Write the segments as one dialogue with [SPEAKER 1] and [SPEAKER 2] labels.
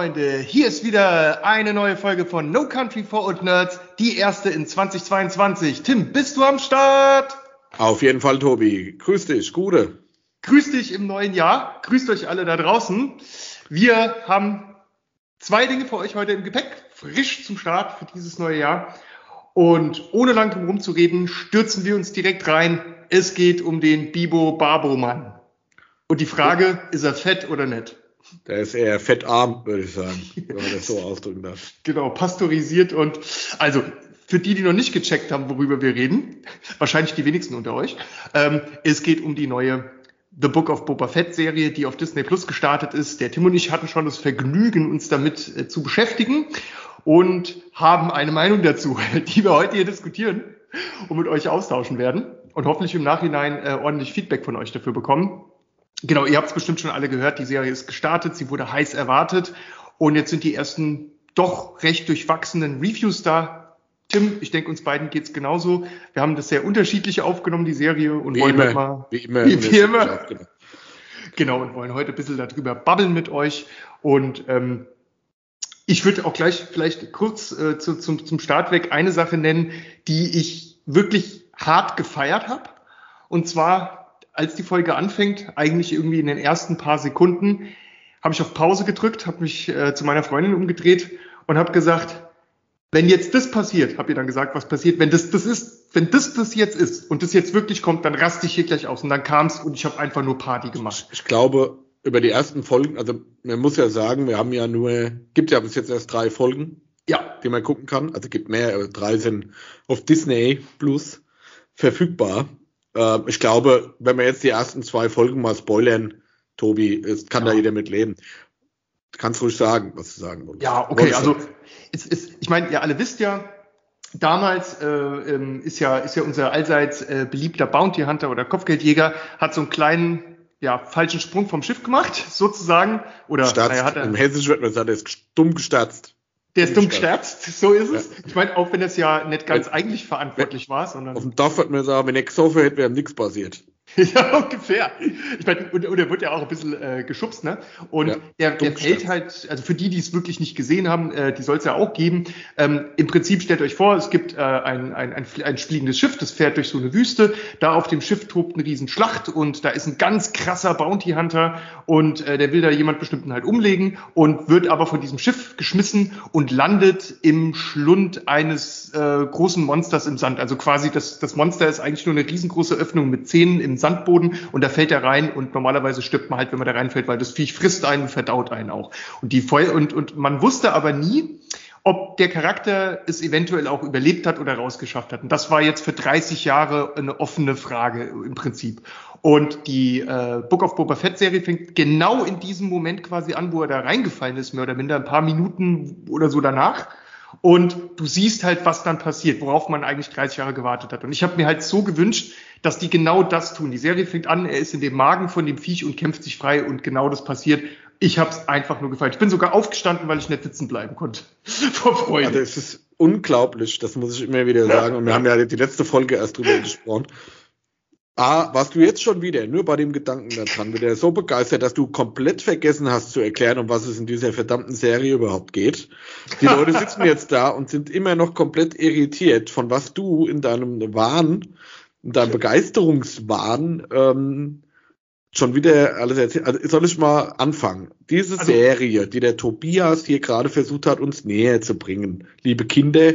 [SPEAKER 1] Freunde, hier ist wieder eine neue Folge von No Country for Old Nerds, die erste in 2022. Tim, bist du am Start?
[SPEAKER 2] Auf jeden Fall, Tobi. Grüß dich, Gute.
[SPEAKER 1] Grüß dich im neuen Jahr. Grüßt euch alle da draußen. Wir haben zwei Dinge für euch heute im Gepäck, frisch zum Start für dieses neue Jahr. Und ohne lang drum herum zu reden, stürzen wir uns direkt rein. Es geht um den Bibo Barbo Mann. Und die Frage, ist er fett oder nicht?
[SPEAKER 2] Der ist eher fettarm, würde ich sagen, wenn man das so ausdrücken darf.
[SPEAKER 1] Genau, pasteurisiert und also für die, die noch nicht gecheckt haben, worüber wir reden, wahrscheinlich die wenigsten unter euch, ähm, es geht um die neue The Book of Boba Fett Serie, die auf Disney Plus gestartet ist. Der Tim und ich hatten schon das Vergnügen, uns damit äh, zu beschäftigen und haben eine Meinung dazu, die wir heute hier diskutieren und mit euch austauschen werden und hoffentlich im Nachhinein äh, ordentlich Feedback von euch dafür bekommen. Genau, ihr habt es bestimmt schon alle gehört, die Serie ist gestartet, sie wurde heiß erwartet und jetzt sind die ersten doch recht durchwachsenen Reviews da. Tim, ich denke, uns beiden geht's genauso. Wir haben das sehr unterschiedlich aufgenommen, die Serie, und
[SPEAKER 2] Wie
[SPEAKER 1] wollen
[SPEAKER 2] immer,
[SPEAKER 1] mal,
[SPEAKER 2] wie immer,
[SPEAKER 1] wie, wie immer.
[SPEAKER 2] Genau.
[SPEAKER 1] Genau, und wollen heute ein bisschen darüber babbeln mit euch. Und ähm, ich würde auch gleich vielleicht kurz äh, zu, zum, zum Start weg eine Sache nennen, die ich wirklich hart gefeiert habe. Und zwar, als die Folge anfängt, eigentlich irgendwie in den ersten paar Sekunden, habe ich auf Pause gedrückt, habe mich äh, zu meiner Freundin umgedreht und habe gesagt, wenn jetzt das passiert, habt ihr dann gesagt, was passiert, wenn das das ist, wenn das das jetzt ist und das jetzt wirklich kommt, dann raste ich hier gleich aus. Und dann kam's und ich habe einfach nur Party gemacht.
[SPEAKER 2] Ich glaube, über die ersten Folgen, also man muss ja sagen, wir haben ja nur, gibt ja bis jetzt erst drei Folgen,
[SPEAKER 1] Ja,
[SPEAKER 2] die man gucken kann. Also gibt mehr, drei sind auf Disney Plus verfügbar. Äh, ich glaube, wenn wir jetzt die ersten zwei Folgen mal spoilern, Tobi, es kann da
[SPEAKER 1] Ja.
[SPEAKER 2] jeder mit leben. Du kannst ruhig sagen, was du sagen wolltest.
[SPEAKER 1] Ja, okay, also es ist, ich meine, ihr alle wisst ja, damals äh, ähm, ist ja ist ja unser allseits äh, beliebter Bounty Hunter oder Kopfgeldjäger hat so einen kleinen ja falschen Sprung vom Schiff gemacht sozusagen oder naja, hat er,
[SPEAKER 2] Im Hessischen wird man sagen, der ist dumm gestatzt.
[SPEAKER 1] Der ist dumm gesterzt, so ist es.
[SPEAKER 2] Ja.
[SPEAKER 1] Ich meine, auch wenn das ja nicht ganz
[SPEAKER 2] Wenn-
[SPEAKER 1] eigentlich verantwortlich war, sondern
[SPEAKER 2] Auf dem Dorf wird man sagen, wenn er gesoffen hätte, wäre ihm nichts passiert.
[SPEAKER 1] Ja, ungefähr. Ich meine, und, und er wird ja auch ein bisschen äh, geschubst, ne? Und
[SPEAKER 2] Ja,
[SPEAKER 1] der, der fällt halt, also für die, die es wirklich nicht gesehen haben, äh, die soll es ja auch geben. Ähm, Im Prinzip stellt euch vor, es gibt äh, ein, ein, ein, ein fliegendes Schiff, das fährt durch so eine Wüste. Da auf dem Schiff tobt eine Riesenschlacht und da ist ein ganz krasser Bounty Hunter und äh, der will da jemand bestimmten halt umlegen und wird aber von diesem Schiff geschmissen und landet im Schlund eines äh, großen Monsters im Sand. Also quasi das, das Monster ist eigentlich nur eine riesengroße Öffnung mit Zähnen im Sandboden und da fällt er rein und normalerweise stirbt man halt, wenn man da reinfällt, weil das Viech frisst einen und verdaut einen auch. Und die Feu und, und man wusste aber nie, ob der Charakter es eventuell auch überlebt hat oder rausgeschafft hat. Und das war jetzt für 30 Jahre eine offene Frage im Prinzip. Und die äh, Book of Boba Fett Serie fängt genau in diesem Moment quasi an, wo er da reingefallen ist, mehr oder minder ein paar Minuten oder so danach. Und du siehst halt, was dann passiert, worauf man eigentlich 30 Jahre gewartet hat. Und ich habe mir halt so gewünscht, dass die genau das tun. Die Serie fängt an, er ist in dem Magen von dem Viech und kämpft sich frei und genau das passiert. Ich habe es einfach nur gefallen. Ich bin sogar aufgestanden, weil ich nicht sitzen bleiben konnte. Vor Freude.
[SPEAKER 2] Also es ist unglaublich, das muss ich immer wieder sagen. Und wir haben ja die letzte Folge erst drüber gesprochen. A, warst du jetzt schon wieder nur bei dem Gedanken daran, wieder so begeistert, dass du komplett vergessen hast zu erklären, um was es in dieser verdammten Serie überhaupt geht. Die Leute sitzen jetzt da und sind immer noch komplett irritiert, von was du in deinem Wahn, in deinem Begeisterungswahn ähm, schon wieder alles erzählt. Also soll ich mal anfangen? Diese
[SPEAKER 1] Also-
[SPEAKER 2] Serie, die der Tobias hier gerade versucht hat, uns näher zu bringen, liebe Kinder,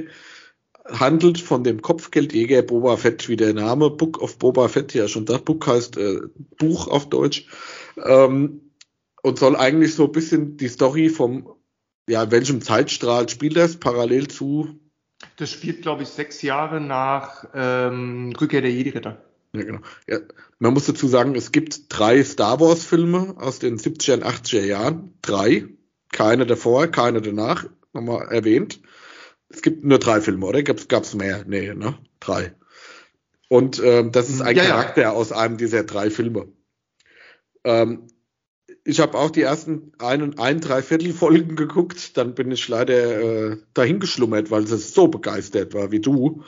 [SPEAKER 2] handelt von dem Kopfgeldjäger Boba Fett, wie der Name Book of Boba Fett ja schon sagt. Book heißt äh, Buch auf Deutsch. Ähm, und soll eigentlich so ein bisschen die Story vom, ja, welchem Zeitstrahl spielt das parallel zu
[SPEAKER 1] Das spielt, glaube ich, sechs Jahre nach ähm, Rückkehr der Jedi-Ritter.
[SPEAKER 2] Ja, genau. Ja, man muss dazu sagen, es gibt drei Star Wars-Filme aus den 70er und 80er Jahren. Drei. Keine davor, keine danach. Nochmal erwähnt. Es gibt nur drei Filme, oder? Gab's, gab's mehr? Nee, ne? Drei. Und ähm, das ist ein
[SPEAKER 1] Ja, ja.
[SPEAKER 2] Charakter aus einem dieser drei Filme. Ähm, ich habe auch die ersten ein, ein Dreiviertel Folgen geguckt, dann bin ich leider äh, dahin geschlummert, weil es so begeistert war wie du.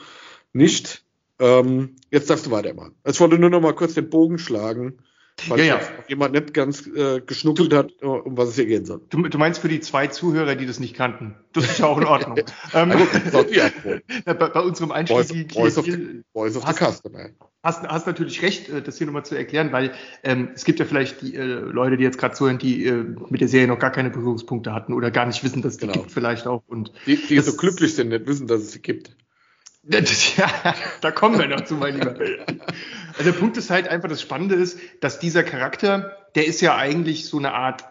[SPEAKER 2] Nicht. Ähm, jetzt darfst du weitermachen. Ich wollte nur noch mal kurz den Bogen schlagen Weil ja, ja. jemand nicht ganz äh, geschnuckelt hat, äh, um was es hier gehen soll.
[SPEAKER 1] Du, du, meinst für die zwei Zuhörer, die das nicht kannten. Das ist ja auch in Ordnung. ähm, bei, bei, unserem. Voice, Voice of, the Customer. Hast, hast natürlich recht, äh, das hier nochmal zu erklären, weil ähm, es gibt ja vielleicht die äh, Leute, die jetzt gerade zuhören, die äh, mit der Serie noch gar keine Berührungspunkte hatten oder gar nicht wissen, dass es die genau. gibt vielleicht auch. Und
[SPEAKER 2] die, die so glücklich sind, nicht wissen, dass es sie gibt.
[SPEAKER 1] Ja, da kommen wir noch zu, mein Lieber. Also der Punkt ist halt einfach, das Spannende ist, dass dieser Charakter, der ist ja eigentlich so eine Art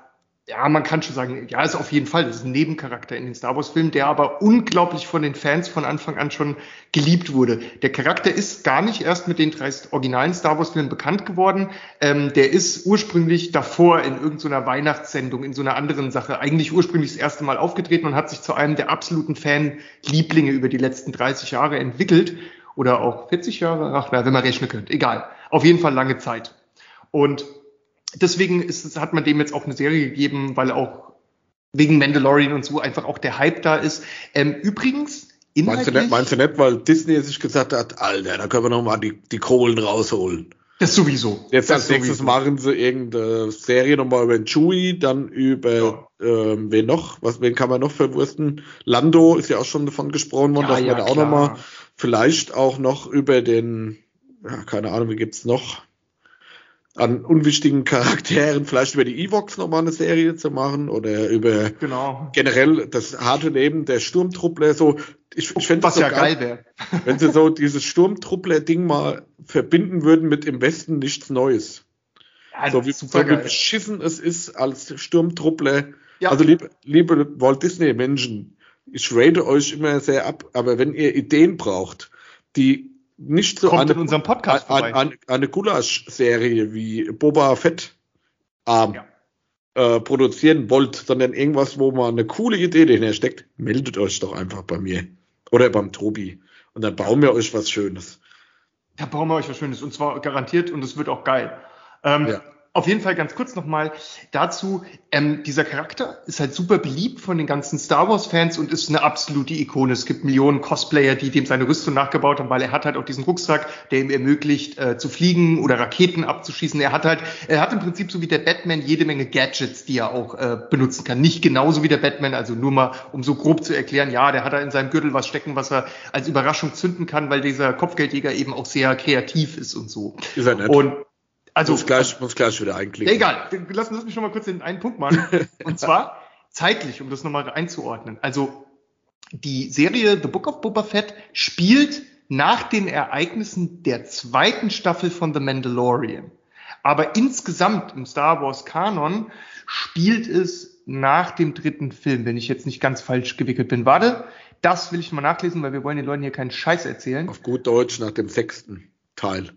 [SPEAKER 1] ja, man kann schon sagen, ja, ist auf jeden Fall, das ist ein Nebencharakter in den Star Wars Filmen, der aber unglaublich von den Fans von Anfang an schon geliebt wurde. Der Charakter ist gar nicht erst mit den drei originalen Star Wars Filmen bekannt geworden. Ähm, der ist ursprünglich davor in irgendeiner Weihnachtssendung, in so einer anderen Sache, eigentlich ursprünglich das erste Mal aufgetreten und hat sich zu einem der absoluten Fanlieblinge über die letzten 30 Jahre entwickelt. Oder auch 40 Jahre, ach, na, wenn man rechnen könnte, egal. Auf jeden Fall lange Zeit. Und deswegen ist, hat man dem jetzt auch eine Serie gegeben, weil auch wegen Mandalorian und so einfach auch der Hype da ist. Ähm, übrigens,
[SPEAKER 2] Meinst du, nicht, meinst du nicht, weil Disney sich gesagt hat, Alter, da können wir nochmal die, die Kohlen rausholen?
[SPEAKER 1] Das sowieso.
[SPEAKER 2] Jetzt
[SPEAKER 1] das
[SPEAKER 2] als nächstes sowieso. machen sie irgendeine Serie nochmal über Chewie, dann über ja. ähm, wen noch? Was, wen kann man noch verwursten? Lando ist ja auch schon davon gesprochen worden, ja, dass ja, man da auch nochmal vielleicht auch noch über den, ja, keine Ahnung, wie gibt's noch? an unwichtigen Charakteren, vielleicht über die Evox nochmal eine Serie zu machen oder über
[SPEAKER 1] genau.
[SPEAKER 2] generell das harte Leben der Sturmtruppler. So, ich, ich fände
[SPEAKER 1] Was so ja geil wäre.
[SPEAKER 2] wenn sie so dieses Sturmtruppler-Ding mal verbinden würden mit im Westen nichts Neues. Ja, so, wie, so wie beschissen es ist als Sturmtruppler. Ja. Also liebe, liebe Walt Disney-Menschen, ich rate euch immer sehr ab, aber wenn ihr Ideen braucht, die nicht so
[SPEAKER 1] Kommt eine, Podcast
[SPEAKER 2] eine, eine, eine Gulasch-Serie wie Boba Fett ähm, ja. äh, produzieren wollt, sondern irgendwas, wo man eine coole Idee dahinter steckt, meldet euch doch einfach bei mir oder beim Tobi und dann bauen wir euch was Schönes.
[SPEAKER 1] Ja, bauen wir euch was Schönes und zwar garantiert und es wird auch geil. Ähm, ja. Auf jeden Fall ganz kurz nochmal dazu. Ähm, dieser Charakter ist halt super beliebt von den ganzen Star Wars-Fans und ist eine absolute Ikone. Es gibt Millionen Cosplayer, die dem seine Rüstung nachgebaut haben, weil er hat halt auch diesen Rucksack, der ihm ermöglicht, äh, zu fliegen oder Raketen abzuschießen. Er hat halt, er hat im Prinzip so wie der Batman jede Menge Gadgets, die er auch äh, benutzen kann. Nicht genauso wie der Batman, also nur mal, um so grob zu erklären, ja, der hat da in seinem Gürtel was stecken, was er als Überraschung zünden kann, weil dieser Kopfgeldjäger eben auch sehr kreativ ist und so.
[SPEAKER 2] Ist er nett.
[SPEAKER 1] Und
[SPEAKER 2] also, muss gleich, muss gleich wieder einklicken.
[SPEAKER 1] Egal, lass, lass mich schon mal kurz den einen Punkt machen. Und zwar zeitlich, um das nochmal einzuordnen. Also die Serie The Book of Boba Fett spielt nach den Ereignissen der zweiten Staffel von The Mandalorian. Aber insgesamt im Star Wars Kanon spielt es nach dem dritten Film, wenn ich jetzt nicht ganz falsch gewickelt bin. Warte, das will ich mal nachlesen, weil wir wollen den Leuten hier keinen Scheiß erzählen.
[SPEAKER 2] Auf gut Deutsch nach dem sechsten Teil.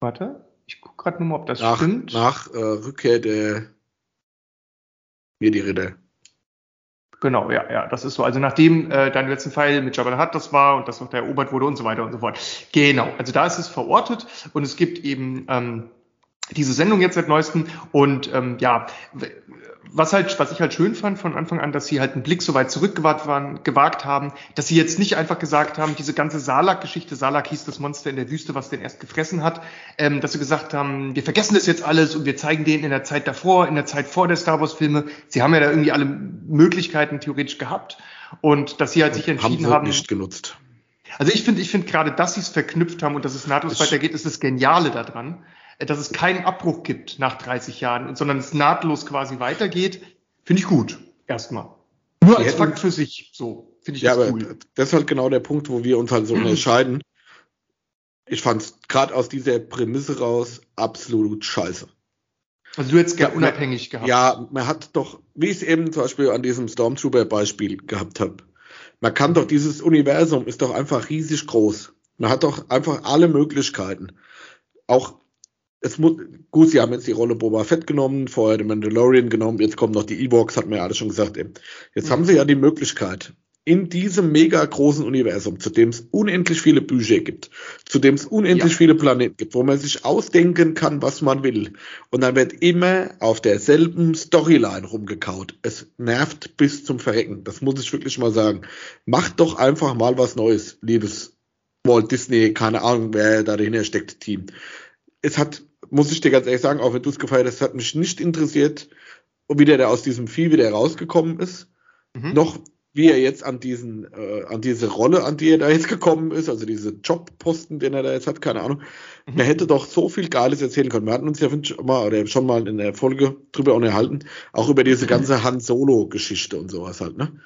[SPEAKER 1] Warte, ich gucke gerade nur mal, ob das
[SPEAKER 2] nach,
[SPEAKER 1] stimmt.
[SPEAKER 2] Nach äh, Rückkehr der Jedi-Ritter.
[SPEAKER 1] Genau, ja, ja, das ist so. Also nachdem äh, dein letzten Fall mit Jabba the Hutt das war und das noch erobert wurde und so weiter und so fort. Genau, also da ist es verortet und es gibt eben ähm, diese Sendung jetzt seit neuestem und ähm, ja, was halt, was ich halt schön fand von Anfang an, dass sie halt einen Blick so weit zurückgewagt waren, gewagt haben, dass sie jetzt nicht einfach gesagt haben, diese ganze Salak-Geschichte, Salak hieß das Monster in der Wüste, was den erst gefressen hat, ähm, dass sie gesagt haben, wir vergessen das jetzt alles und wir zeigen denen in der Zeit davor, in der Zeit vor der Star Wars-Filme. Sie haben ja da irgendwie alle Möglichkeiten theoretisch gehabt und dass sie halt sich entschieden haben. haben
[SPEAKER 2] nicht genutzt.
[SPEAKER 1] Also ich finde, ich finde gerade, dass sie es verknüpft haben und dass es nahtlos weitergeht, ist das Geniale daran dass es keinen Abbruch gibt nach 30 Jahren, sondern es nahtlos quasi weitergeht, finde ich gut. Erstmal. Nur als Fakt für sich. So finde ich
[SPEAKER 2] ja, das cool. Aber das ist halt genau der Punkt, wo wir uns halt so unterscheiden. Ich fand es gerade aus dieser Prämisse raus absolut scheiße.
[SPEAKER 1] Also du hättest gerne unabhängig gehabt.
[SPEAKER 2] Ja, man hat doch, wie ich es eben zum Beispiel an diesem Stormtrooper-Beispiel gehabt habe, man kann doch, dieses Universum ist doch einfach riesig groß. Man hat doch einfach alle Möglichkeiten. Auch es muss, gut, sie haben jetzt die Rolle Boba Fett genommen, vorher den Mandalorian genommen, jetzt kommen noch die E-Box, hat mir ja alles schon gesagt. Eben. Jetzt mhm. haben sie ja die Möglichkeit, in diesem mega großen Universum, zu dem es unendlich viele Budget gibt, zu dem es unendlich ja. viele Planeten gibt, wo man sich ausdenken kann, was man will. Und dann wird immer auf derselben Storyline rumgekaut. Es nervt bis zum Verrecken. Das muss ich wirklich mal sagen. Macht doch einfach mal was Neues, liebes Walt Disney, keine Ahnung, wer da dahinter steckt, Team es hat, muss ich dir ganz ehrlich sagen, auch wenn du es gefeiert hast, hat mich nicht interessiert, wie der da aus diesem Vieh wieder rausgekommen ist. Mhm. Noch wie er jetzt an diesen, äh, an diese Rolle, an die er da jetzt gekommen ist, also diese Jobposten, den er da jetzt hat, keine Ahnung. Mhm. Man hätte doch so viel Geiles erzählen können. Wir hatten uns ja schon mal, oder schon mal in der Folge drüber unterhalten, auch über diese ganze Han Solo-Geschichte und sowas halt, ne?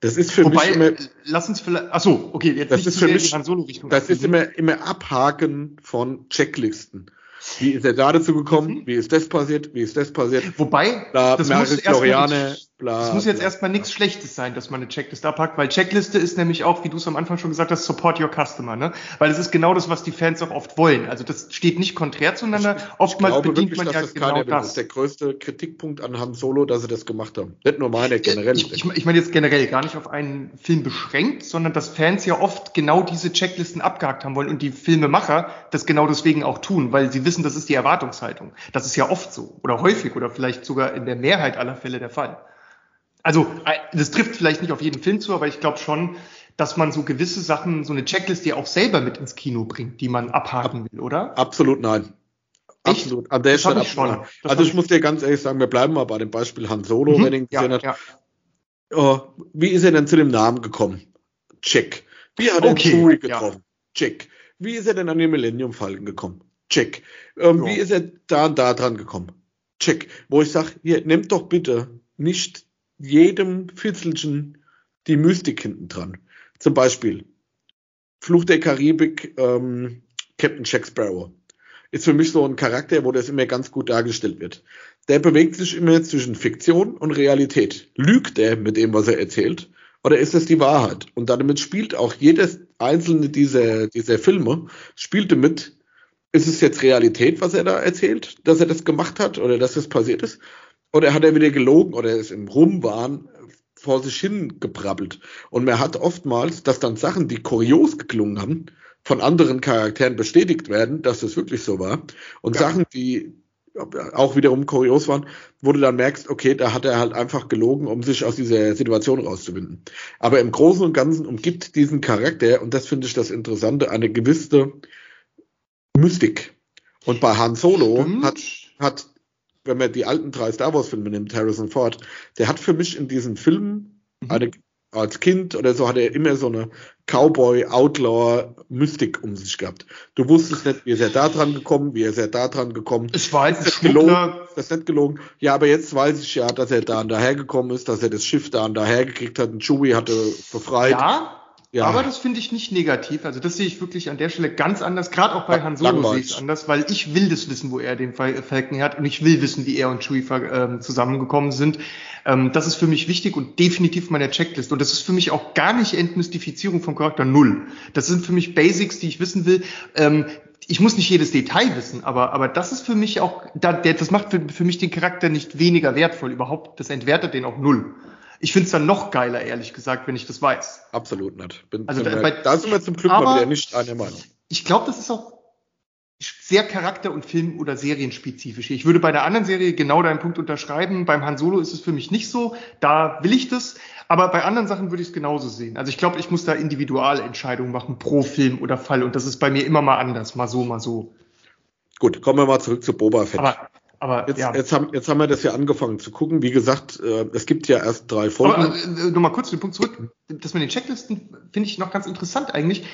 [SPEAKER 2] Das ist für Wobei, mich immer.
[SPEAKER 1] Lass uns vielleicht. Ach so, okay,
[SPEAKER 2] jetzt das ist für mich, Han Solo Richtung. Das ist immer, immer Abhaken von Checklisten. Wie ist er da dazu gekommen? Mhm. Wie ist das passiert? Wie ist das passiert?
[SPEAKER 1] Wobei,
[SPEAKER 2] bla, das, muss
[SPEAKER 1] Floriane, bla, das muss jetzt bla. erstmal nichts Schlechtes sein, dass man eine Checkliste abpackt, weil Checkliste ist nämlich auch, wie du es am Anfang schon gesagt hast, Support Your Customer, ne? Weil es ist genau das, was die Fans auch oft wollen. Also das steht nicht konträr zueinander.
[SPEAKER 2] Ich, Oftmals ich bedient wirklich, man ja das genau das. Das ist der größte Kritikpunkt an Han Solo, dass sie das gemacht haben. Nicht nur meine, generell.
[SPEAKER 1] Ich, ich, ich meine jetzt generell gar nicht auf einen Film beschränkt, sondern dass Fans ja oft genau diese Checklisten abgehakt haben wollen und die Filmemacher das genau deswegen auch tun, weil sie wissen, das ist die Erwartung Erwartungshaltung. Das ist ja oft so oder häufig oder vielleicht sogar in der Mehrheit aller Fälle der Fall. Also äh, das trifft vielleicht nicht auf jeden Film zu, aber ich glaube schon, dass man so gewisse Sachen, so eine Checklist ja auch selber mit ins Kino bringt, die man abhaken will, oder?
[SPEAKER 2] Absolut nein. Echt? Absolut. An der Stelle schon. Also ich muss dir ganz ehrlich sagen, wir bleiben mal bei dem Beispiel Han Solo, mhm. wenn ihn gesehen ja, hat. Ja. Oh, wie ist er denn zu dem Namen gekommen? Check. Wie hat er okay. Chewie getroffen? Ja. Check. Wie ist er denn an den Millennium Falken gekommen? Check. Ähm. Wie ist er da und da dran gekommen? Check. Wo ich sage, hier, nehmt doch bitte nicht jedem Fitzelchen die Mystik hinten dran. Zum Beispiel Fluch der Karibik, ähm, Captain Jack Sparrow. Ist für mich so ein Charakter, wo das immer ganz gut dargestellt wird. Der bewegt sich immer zwischen Fiktion und Realität. Lügt er mit dem, was er erzählt? Oder ist das die Wahrheit? Und damit spielt auch jedes einzelne dieser, dieser Filme, spielt damit, ist es jetzt Realität, was er da erzählt, dass er das gemacht hat oder dass das passiert ist? Oder hat er wieder gelogen oder ist im Rumwahn vor sich hin gebrabbelt? Und man hat oftmals, dass dann Sachen, die kurios geklungen haben, von anderen Charakteren bestätigt werden, dass das wirklich so war. Und ja. Sachen, die auch wiederum kurios waren, wo du dann merkst, okay, da hat er halt einfach gelogen, um sich aus dieser Situation rauszuwinden. Aber im Großen und Ganzen umgibt diesen Charakter, und das finde ich das Interessante, eine gewisse Mystik. Und bei Han Solo hat, hat, wenn man die alten drei Star Wars Filme nimmt, Harrison Ford, der hat für mich in diesen Filmen mhm. eine, als Kind oder so hat er immer so eine Cowboy, Outlaw, Mystik um sich gehabt. Du wusstest nicht, wie ist er da dran gekommen, wie ist er da dran gekommen.
[SPEAKER 1] Es war halt
[SPEAKER 2] das gelogen, das ist nicht gelogen. Ja, aber jetzt weiß ich ja, dass er da und daher gekommen ist, dass er das Schiff da und daher gekriegt hat und Chewie hatte befreit.
[SPEAKER 1] Ja, ja. Aber das finde ich nicht negativ. Also das sehe ich wirklich an der Stelle ganz anders. Gerade auch bei Han Solo sehe ich es anders, weil ich will das wissen, wo er den Falken hat und ich will wissen, wie er und Chewie ähm, zusammengekommen sind. Ähm, das ist für mich wichtig und definitiv meine Checklist. Und das ist für mich auch gar nicht Entmystifizierung vom Charakter Null. Das sind für mich Basics, die ich wissen will. Ähm, ich muss nicht jedes Detail wissen, aber, aber das ist für mich auch, das macht für, für mich den Charakter nicht weniger wertvoll überhaupt. Das entwertet den auch null. Ich finde es dann noch geiler, ehrlich gesagt, wenn ich das weiß.
[SPEAKER 2] Absolut nicht.
[SPEAKER 1] Bin, also da, bei, da sind wir zum Glück mal wieder nicht einer Meinung. Ich glaube, das ist auch sehr charakter- und film- oder serienspezifisch. Ich würde bei der anderen Serie genau deinen Punkt unterschreiben. Beim Han Solo ist es für mich nicht so. Da will ich das. Aber bei anderen Sachen würde ich es genauso sehen. Also ich glaube, ich muss da Individualentscheidungen machen pro Film oder Fall. Und das ist bei mir immer mal anders. Mal so, mal so.
[SPEAKER 2] Gut, kommen wir mal zurück zu Boba Fett.
[SPEAKER 1] Aber aber
[SPEAKER 2] jetzt, ja. jetzt, haben, jetzt haben wir das ja angefangen zu gucken. Wie gesagt, äh, es gibt ja erst drei Folgen. Aber
[SPEAKER 1] äh, nochmal kurz den Punkt zurück. Das mit den Checklisten finde ich noch ganz interessant eigentlich.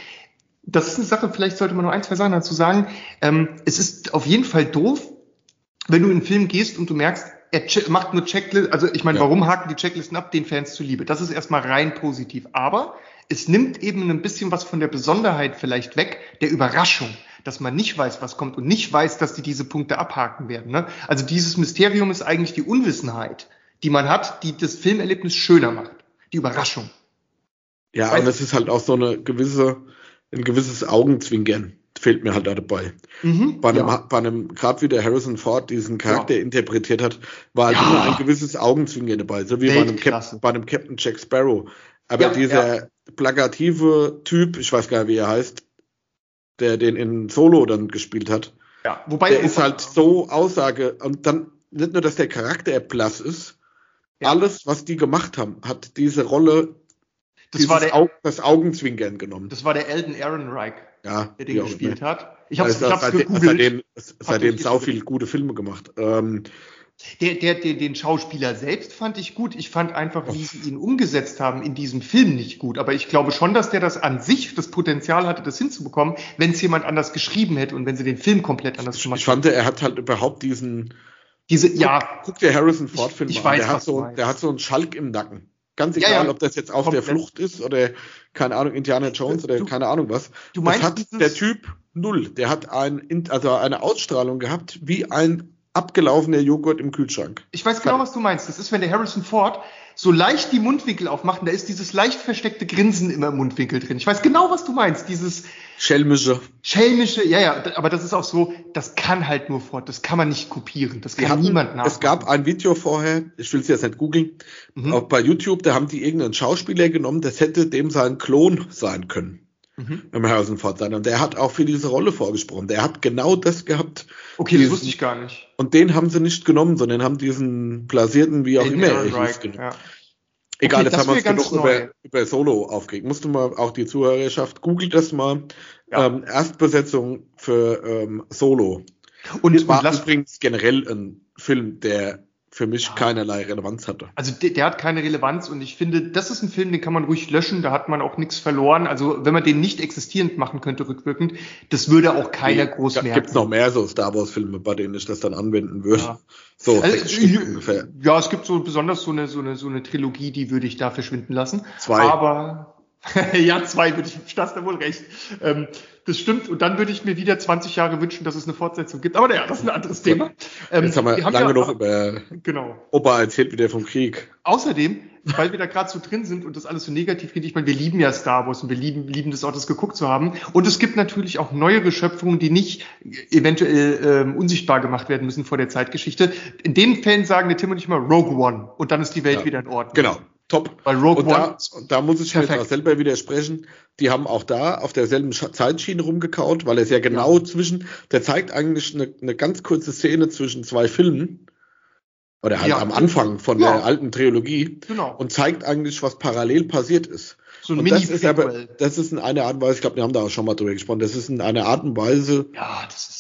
[SPEAKER 1] Das ist eine Sache, vielleicht sollte man noch ein, zwei Sachen dazu sagen. Ähm, es ist auf jeden Fall doof, wenn du in einen Film gehst und du merkst, er macht nur Checklisten. Also ich meine, ja. warum haken die Checklisten ab? Den Fans zuliebe. Das ist erstmal rein positiv. Aber es nimmt eben ein bisschen was von der Besonderheit vielleicht weg, der Überraschung dass man nicht weiß, was kommt und nicht weiß, dass die diese Punkte abhaken werden. Ne? Also dieses Mysterium ist eigentlich die Unwissenheit, die man hat, die das Filmerlebnis schöner macht. Die Überraschung.
[SPEAKER 2] Ja, und es ist halt auch so eine gewisse, ein gewisses Augenzwinkern fehlt mir halt da dabei. Mhm, bei einem, ja. bei einem gerade wie der Harrison Ford diesen Charakter ja. interpretiert hat, war halt ja. immer ein gewisses Augenzwinkern dabei, so wie bei einem, Cap, bei einem Captain Jack Sparrow. Aber dieser plakative Typ, ich weiß gar nicht, wie er heißt, der den in Solo dann gespielt hat.
[SPEAKER 1] Ja,
[SPEAKER 2] wobei der ist halt so Aussage und dann nicht nur, dass der Charakter blass ist, ja. alles, was die gemacht haben, hat diese Rolle,
[SPEAKER 1] das war der,
[SPEAKER 2] Au das Augenzwinkern genommen.
[SPEAKER 1] Das war der Elden Ehrenreich,
[SPEAKER 2] ja,
[SPEAKER 1] der den gespielt hat. Ich habe es
[SPEAKER 2] seitdem, gegoogelt. Seitdem, seitdem sau viele gute Filme gemacht. Ähm,
[SPEAKER 1] der, der, der, den Schauspieler selbst fand ich gut. Ich fand einfach, wie sie ihn umgesetzt haben in diesem Film nicht gut. Aber ich glaube schon, dass der das an sich das Potenzial hatte, das hinzubekommen, wenn es jemand anders geschrieben hätte und wenn sie den Film komplett anders
[SPEAKER 2] gemacht hätten. Ich fand, er hat halt überhaupt diesen.
[SPEAKER 1] Diese, guck, ja.
[SPEAKER 2] Guck dir Harrison Ford Film ich, ich an. Weiß, der, hat so, der hat so einen Schalk im Nacken. Ganz egal, ja, ja. ob das jetzt auf Komplett. der Flucht ist oder, keine Ahnung, Indiana Jones oder du, keine Ahnung was.
[SPEAKER 1] Du meinst,
[SPEAKER 2] das hat der Typ null. Der hat ein, also eine Ausstrahlung gehabt wie ein abgelaufener Joghurt im Kühlschrank.
[SPEAKER 1] Ich weiß genau, was du meinst. Das ist, wenn der Harrison Ford so leicht die Mundwinkel aufmacht, da ist dieses leicht versteckte Grinsen immer im Mundwinkel drin. Ich weiß genau, was du meinst. Dieses
[SPEAKER 2] schelmische.
[SPEAKER 1] Schelmische, ja, ja, aber das ist auch so, das kann halt nur Ford, das kann man nicht kopieren, das kann hatten, niemand
[SPEAKER 2] nachmachen. Es gab ein Video vorher, ich will es jetzt nicht googeln, mhm. auch bei YouTube, da haben die irgendeinen Schauspieler genommen, das hätte dem sein Klon sein können mhm. im Harrison Ford sein. Und der hat auch für diese Rolle vorgesprochen. Der hat genau das gehabt.
[SPEAKER 1] Okay, diesen, das wusste ich gar nicht.
[SPEAKER 2] Und den haben sie nicht genommen, sondern haben diesen blasierten, wie auch immer er hieß, genommen. Ja. Egal, okay, jetzt haben wir uns genug über, über, Solo aufgeregt. Musst du mal auch die Zuhörerschaft, googelt das mal. Ja. Ähm, Erstbesetzung für ähm, Solo. Und es war übrigens generell ein Film, der für mich ja. keinerlei Relevanz hatte.
[SPEAKER 1] Also der, der, hat keine Relevanz und ich finde, das ist ein Film, den kann man ruhig löschen, da hat man auch nichts verloren. Also wenn man den nicht existierend machen könnte rückwirkend, das würde auch keiner nee, groß merken.
[SPEAKER 2] Gibt es noch mehr so Star Wars Filme, bei denen ich das dann anwenden würde? Ja. So
[SPEAKER 1] also, sechs Stück ungefähr. Ja, es gibt so besonders so eine so eine so eine Trilogie, die würde ich da verschwinden lassen.
[SPEAKER 2] Zwei.
[SPEAKER 1] Aber ja, zwei würde ich, hast du wohl recht. Ähm, das stimmt. Und dann würde ich mir wieder 20 Jahre wünschen, dass es eine Fortsetzung gibt. Aber naja, das ist ein anderes Thema.
[SPEAKER 2] Ähm, Jetzt haben wir, wir haben lange ja, noch über
[SPEAKER 1] genau.
[SPEAKER 2] Opa erzählt wieder vom Krieg.
[SPEAKER 1] Außerdem, weil wir da gerade so drin sind und das alles so negativ geht, ich meine, wir lieben ja Star Wars und wir lieben, lieben das auch, das geguckt zu haben. Und es gibt natürlich auch neuere Schöpfungen, die nicht eventuell ähm, unsichtbar gemacht werden müssen vor der Zeitgeschichte. In den Fällen sagen der Tim und ich mal Rogue One und dann ist die Welt ja, wieder in Ordnung.
[SPEAKER 2] Genau. Top.
[SPEAKER 1] Weil Rogue
[SPEAKER 2] und One. Da, da muss ich mir auch selber widersprechen. Die haben auch da auf derselben Zeitschiene rumgekaut, weil es ja genau ja. zwischen, der zeigt eigentlich eine, eine ganz kurze Szene zwischen zwei Filmen. Oder halt ja. am Anfang von ja. der alten Trilogie.
[SPEAKER 1] Genau.
[SPEAKER 2] Und zeigt eigentlich, was parallel passiert ist. So ein und das ist aber, das ist in einer Art und Weise, ich glaube, wir haben da auch schon mal drüber gesprochen, das ist in einer Art und Weise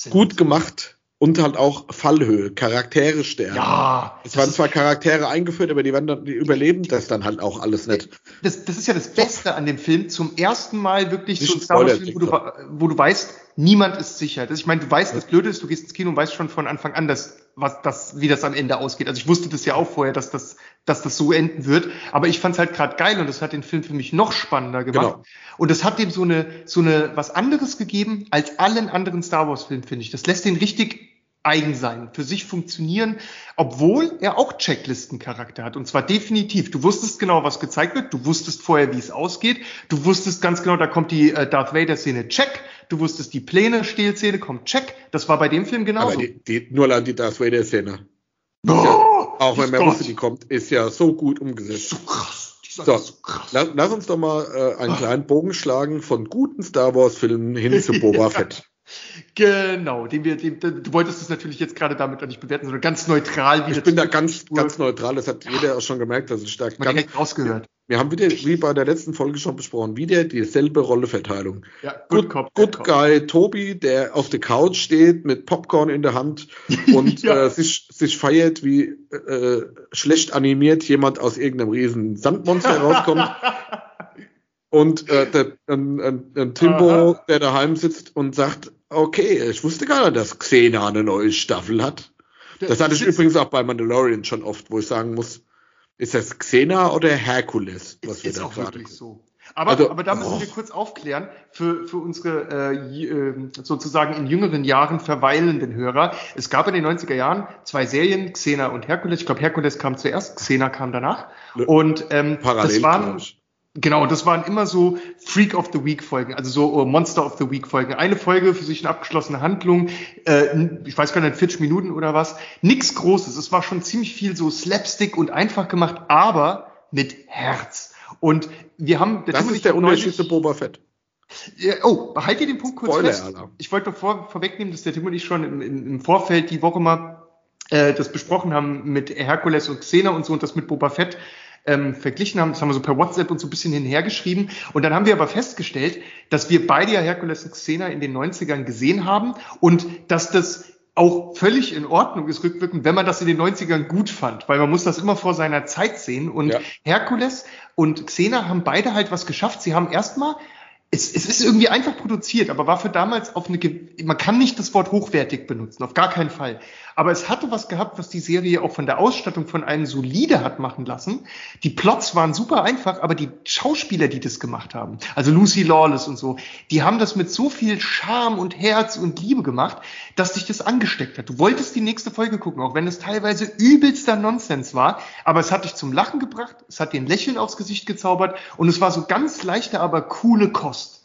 [SPEAKER 2] gut gemacht und halt auch Fallhöhe, Charaktere sterben.
[SPEAKER 1] Ja.
[SPEAKER 2] Es waren zwar Charaktere eingeführt, aber die werden dann, die überleben das dann halt auch alles nicht.
[SPEAKER 1] Das, das ist ja das Beste an dem Film. Zum ersten Mal wirklich so ein Star Wars Film, wo du, wo du weißt, niemand ist sicher. Das, ich meine, du weißt, das Blöde ist, du gehst ins Kino und weißt schon von Anfang an, dass, was, das, wie das am Ende ausgeht. Also ich wusste das ja auch vorher, dass das, dass das so enden wird. Aber ich fand es halt gerade geil und das hat den Film für mich noch spannender gemacht. Genau. Und das hat dem so eine, so eine, was anderes gegeben als allen anderen Star Wars Filmen, finde ich. Das lässt den richtig eigen sein, für sich funktionieren, obwohl er auch Checklistencharakter hat. Und zwar definitiv. Du wusstest genau, was gezeigt wird. Du wusstest vorher, wie es ausgeht. Du wusstest ganz genau, da kommt die äh, Darth Vader-Szene, check. Du wusstest, die Pläne, Stehlszene kommt, check. Das war bei dem Film genauso. Aber
[SPEAKER 2] die, die, nur an die Darth Vader-Szene. Oh, ja, auch wenn man wusste, die kommt, ist ja so gut umgesetzt. So krass. So, so krass. Lass, lass, uns doch mal äh, einen oh. kleinen Bogen schlagen von guten Star Wars-Filmen hin zu Boba Fett.
[SPEAKER 1] Genau, den wir, den, du wolltest es natürlich jetzt gerade damit nicht bewerten, sondern ganz neutral.
[SPEAKER 2] Wie ich bin da ganz, ganz neutral, das hat jeder auch schon gemerkt, dass ich da
[SPEAKER 1] ganz, direkt rausgehört.
[SPEAKER 2] Wir haben wieder, wie bei der letzten Folge schon besprochen, wieder dieselbe Rolleverteilung.
[SPEAKER 1] Ja,
[SPEAKER 2] good, good, cop, good Guy Tobi, der auf der Couch steht mit Popcorn in der Hand und ja. äh, sich, sich feiert, wie äh, schlecht animiert jemand aus irgendeinem riesen Sandmonster rauskommt. und äh, der, ein, ein, ein Timbo, Aha. der daheim sitzt und sagt, Okay, ich wusste gar nicht, dass Xena eine neue Staffel hat. Das, das hatte ich übrigens auch bei Mandalorian schon oft, wo ich sagen muss, ist das Xena oder Herkules,
[SPEAKER 1] was ist, wir da auch gerade wirklich so. Aber, also, aber da müssen oh. wir kurz aufklären für, für unsere äh, äh, sozusagen in jüngeren Jahren verweilenden Hörer. Es gab in den 90er Jahren zwei Serien, Xena und Herkules. Ich glaube, Herkules kam zuerst, Xena kam danach. Und ähm,
[SPEAKER 2] Parallel,
[SPEAKER 1] das waren, Genau, das waren immer so Freak of the Week Folgen, also so Monster of the Week Folgen. Eine Folge für sich eine abgeschlossene Handlung, äh, ich weiß gar nicht, 40 Minuten oder was. Nix Großes. Es war schon ziemlich viel so Slapstick und einfach gemacht, aber mit Herz. Und wir haben.
[SPEAKER 2] Das ist der Unterschied zu Boba Fett.
[SPEAKER 1] Oh, halt dir den Punkt kurz Spoiler, fest. Alter. Ich wollte vor, vorwegnehmen, dass der Tim und ich schon im, im Vorfeld die Woche mal äh, das besprochen haben mit Herkules und Xena und so und das mit Boba Fett ähm, verglichen haben. Das haben wir so per WhatsApp und so ein bisschen hinhergeschrieben. Und dann haben wir aber festgestellt, dass wir beide ja Herkules und Xena in den 90ern gesehen haben und dass das auch völlig in Ordnung ist, rückwirkend, wenn man das in den 90ern gut fand, weil man muss das immer vor seiner Zeit sehen. Und ja. Herkules und Xena haben beide halt was geschafft. Sie haben erstmal es, es ist irgendwie einfach produziert, aber war für damals auf eine, man kann nicht das Wort hochwertig benutzen, auf gar keinen Fall. Aber es hatte was gehabt, was die Serie auch von der Ausstattung von einem solide hat machen lassen. Die Plots waren super einfach, aber die Schauspieler, die das gemacht haben, also Lucy Lawless und so, die haben das mit so viel Charme und Herz und Liebe gemacht, dass dich das angesteckt hat. Du wolltest die nächste Folge gucken, auch wenn es teilweise übelster Nonsens war, aber es hat dich zum Lachen gebracht, es hat dir ein Lächeln aufs Gesicht gezaubert und es war so ganz leichte, aber coole Kost.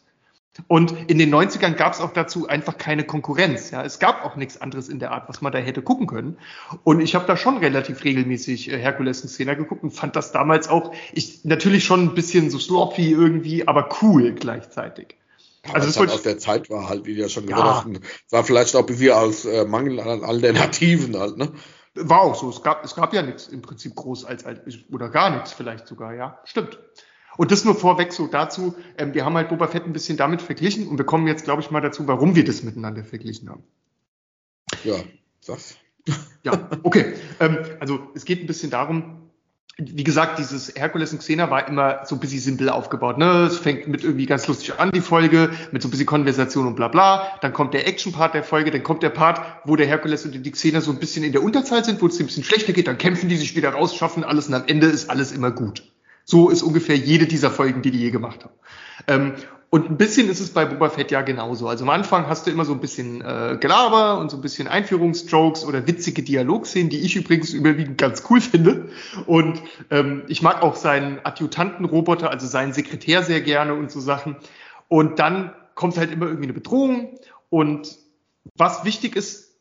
[SPEAKER 1] Und in den 90ern gab es auch dazu einfach keine Konkurrenz. Ja, es gab auch nichts anderes in der Art, was man da hätte gucken können. Und ich habe da schon relativ regelmäßig äh, Herkules und Szene geguckt und fand das damals auch, ich natürlich schon ein bisschen so sloppy irgendwie, aber cool gleichzeitig.
[SPEAKER 2] Aber also das halt aus der Zeit war halt, wie ja schon gesagt ja. hast, war vielleicht auch ein bisschen aus äh, Mangel an Alternativen halt, ne?
[SPEAKER 1] War auch so. Es gab, es gab ja nichts im Prinzip groß als, als oder gar nichts vielleicht sogar, ja. Stimmt. Und das nur vorweg so dazu, ähm, wir haben halt Boba Fett ein bisschen damit verglichen und wir kommen jetzt, glaube ich, mal dazu, warum wir das miteinander verglichen haben.
[SPEAKER 2] Ja, sag's.
[SPEAKER 1] Ja, okay. ähm, also es geht ein bisschen darum, wie gesagt, dieses Herkules und Xena war immer so ein bisschen simpel aufgebaut. Ne? Es fängt mit irgendwie ganz lustig an, die Folge, mit so ein bisschen Konversation und bla bla. Dann kommt der Action-Part der Folge, dann kommt der Part, wo der Herkules und die Xena so ein bisschen in der Unterzahl sind, wo es ein bisschen schlechter geht, dann kämpfen die sich wieder raus, schaffen alles und am Ende ist alles immer gut. So ist ungefähr jede dieser Folgen, die die je gemacht haben. Ähm, und ein bisschen ist es bei Boba Fett ja genauso. Also am Anfang hast du immer so ein bisschen äh, Gelaber und so ein bisschen Einführungsstrokes oder witzige Dialogszenen, die ich übrigens überwiegend ganz cool finde. Und ähm, ich mag auch seinen Adjutantenroboter, also seinen Sekretär sehr gerne und so Sachen. Und dann kommt halt immer irgendwie eine Bedrohung. Und was wichtig ist,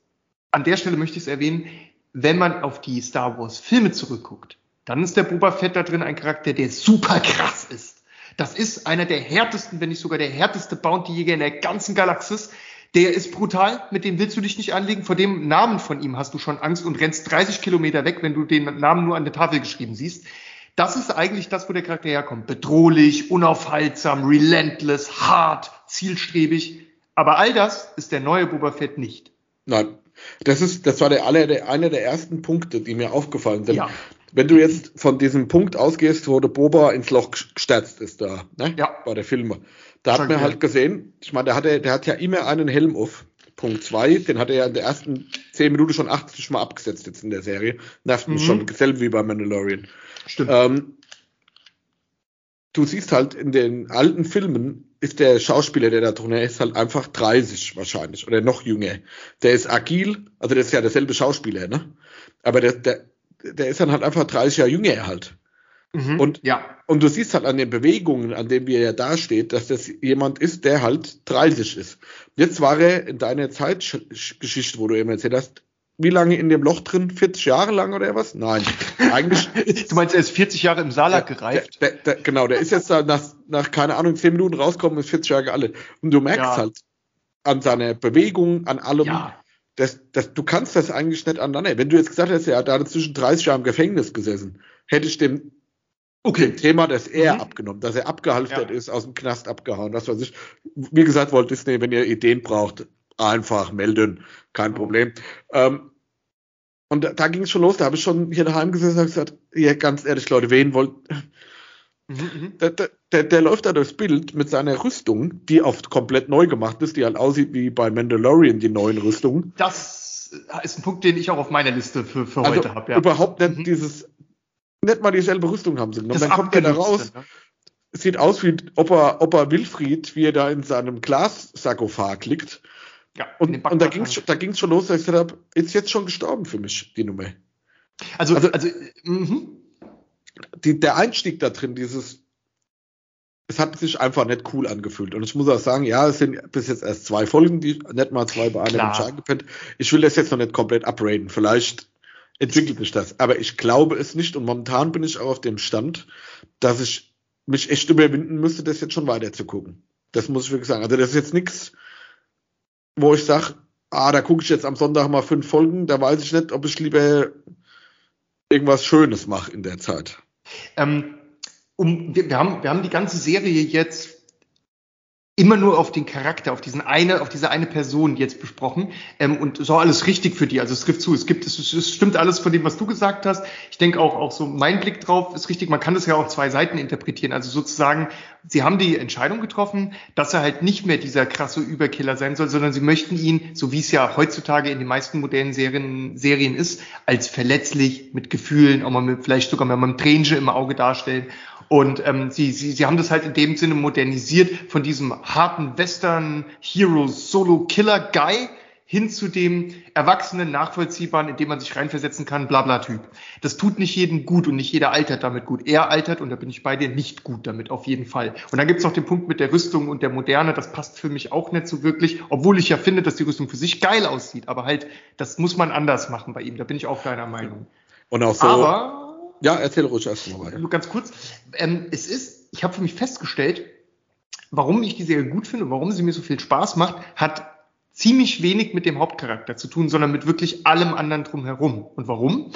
[SPEAKER 1] an der Stelle möchte ich es erwähnen, wenn man auf die Star Wars Filme zurückguckt, dann ist der Boba Fett da drin ein Charakter, der super krass ist. Das ist einer der härtesten, wenn nicht sogar der härteste Bounty-Jäger in der ganzen Galaxis. Der ist brutal, mit dem willst du dich nicht anlegen. Vor dem Namen von ihm hast du schon Angst und rennst 30 Kilometer weg, wenn du den Namen nur an der Tafel geschrieben siehst. Das ist eigentlich das, wo der Charakter herkommt. Bedrohlich, unaufhaltsam, relentless, hart, zielstrebig. Aber all das ist der neue Boba Fett nicht.
[SPEAKER 2] Nein. Das ist, das war der, aller, der, einer der ersten Punkte, die mir aufgefallen sind. Ja wenn du jetzt von diesem Punkt ausgehst, wo der Boba ins Loch gestürzt ist da, ne? Ja. Bei der Filme. Da hat man halt gesehen, ich meine, der hatte, der hat ja immer einen Helm auf. Punkt zwei, den hat er ja in der ersten zehn Minuten schon 80 Mal abgesetzt jetzt in der Serie. Nervt mich mhm. schon selber wie bei Mandalorian. Stimmt. Ähm, du siehst halt in den alten Filmen ist der Schauspieler, der da drin ist, halt einfach 30 wahrscheinlich oder noch jünger. Der ist agil, also der ist ja derselbe Schauspieler, ne? Aber der, der, der ist dann halt einfach 30 Jahre jünger halt. Mhm, und, ja. und du siehst halt an den Bewegungen, an denen wir ja dasteht, dass das jemand ist, der halt 30 ist. Jetzt war er in deiner Zeitgeschichte, wo du eben erzählt hast, wie lange in dem Loch drin? 40 Jahre lang oder was? Nein.
[SPEAKER 1] Eigentlich. du meinst, er ist 40 Jahre im Salak gereift?
[SPEAKER 2] Der, der, der, genau, der ist jetzt da nach, nach, keine Ahnung, 10 Minuten rausgekommen, ist 40 Jahre alt. Und du merkst ja. halt an seiner Bewegung, an allem, ja das, das, du kannst das eigentlich nicht aneinander. Wenn du jetzt gesagt hättest, er hat da zwischen 30 Jahren im Gefängnis gesessen, hätte ich dem, okay. dem Thema das er mhm. abgenommen, dass er abgehalftert ja. ist, aus dem Knast abgehauen. Das, was ich, wie gesagt, Walt Disney, wenn ihr Ideen braucht, einfach melden, kein mhm. Problem. Ähm, und da, da ging es schon los, da habe ich schon hier daheim gesessen und gesagt, ja, ganz ehrlich, Leute, wen wollt, Mhm, mhm, der, der, der, läuft da durchs Bild mit seiner Rüstung, die oft komplett neu gemacht ist, die halt aussieht wie bei Mandalorian, die neuen Rüstungen.
[SPEAKER 1] Das ist ein Punkt, den ich auch auf meiner Liste für, für also heute habe.
[SPEAKER 2] Ja. Überhaupt nicht mhm. dieses, nicht mal dieselbe Rüstung haben sie genommen. Dann kommt er da raus, ne? sieht aus wie Opa, Opa Wilfried, wie er da in seinem Glassarkophag liegt. Ja, und, und da ging es da ging's schon los, dass ich gesagt habe, ist jetzt schon gestorben für mich, die Nummer.
[SPEAKER 1] Also, also, also mh
[SPEAKER 2] die, der Einstieg da drin, dieses, es hat sich einfach nicht cool angefühlt. Und ich muss auch sagen, ja, es sind bis jetzt erst zwei Folgen, die nicht mal zwei bei einem gepennt. Ich will das jetzt noch nicht komplett upraten. Vielleicht entwickelt sich das. Aber ich glaube es nicht. Und momentan bin ich auch auf dem Stand, dass ich mich echt überwinden müsste, das jetzt schon weiter zu gucken. Das muss ich wirklich sagen. Also das ist jetzt nichts, wo ich sage, ah, da gucke ich jetzt am Sonntag mal fünf Folgen, da weiß ich nicht, ob ich lieber irgendwas Schönes mache in der Zeit.
[SPEAKER 1] Ähm, um, wir, wir, haben, wir haben die ganze Serie jetzt immer nur auf den Charakter, auf diesen eine, auf diese eine Person jetzt besprochen. Ähm, und so alles richtig für die. Also es gibt zu, es gibt, es, es stimmt alles von dem, was du gesagt hast. Ich denke auch, auch so mein Blick drauf ist richtig. Man kann das ja auch zwei Seiten interpretieren. Also sozusagen, sie haben die Entscheidung getroffen, dass er halt nicht mehr dieser krasse Überkiller sein soll, sondern sie möchten ihn, so wie es ja heutzutage in den meisten modernen Serien, Serien ist, als verletzlich, mit Gefühlen, auch mal mit, vielleicht sogar mal mit einem Tränchen im Auge darstellen. Und ähm, sie, sie, sie haben das halt in dem Sinne modernisiert von diesem harten Western Hero Solo Killer Guy hin zu dem erwachsenen, nachvollziehbaren, in dem man sich reinversetzen kann, blabla Typ. Das tut nicht jeden gut und nicht jeder altert damit gut. Er altert, und da bin ich bei dir, nicht gut damit, auf jeden Fall. Und dann gibt's noch den Punkt mit der Rüstung und der Moderne, das passt für mich auch nicht so wirklich, obwohl ich ja finde, dass die Rüstung für sich geil aussieht. Aber halt, das muss man anders machen bei ihm, da bin ich auch deiner Meinung.
[SPEAKER 2] Und auch so.
[SPEAKER 1] Aber
[SPEAKER 2] ja, erzähl ruhig erst mal
[SPEAKER 1] weiter. Nur ganz kurz. Ähm, es ist, ich habe für mich festgestellt, warum ich die Serie gut finde warum sie mir so viel Spaß macht, hat ziemlich wenig mit dem Hauptcharakter zu tun, sondern mit wirklich allem anderen drumherum. Und warum?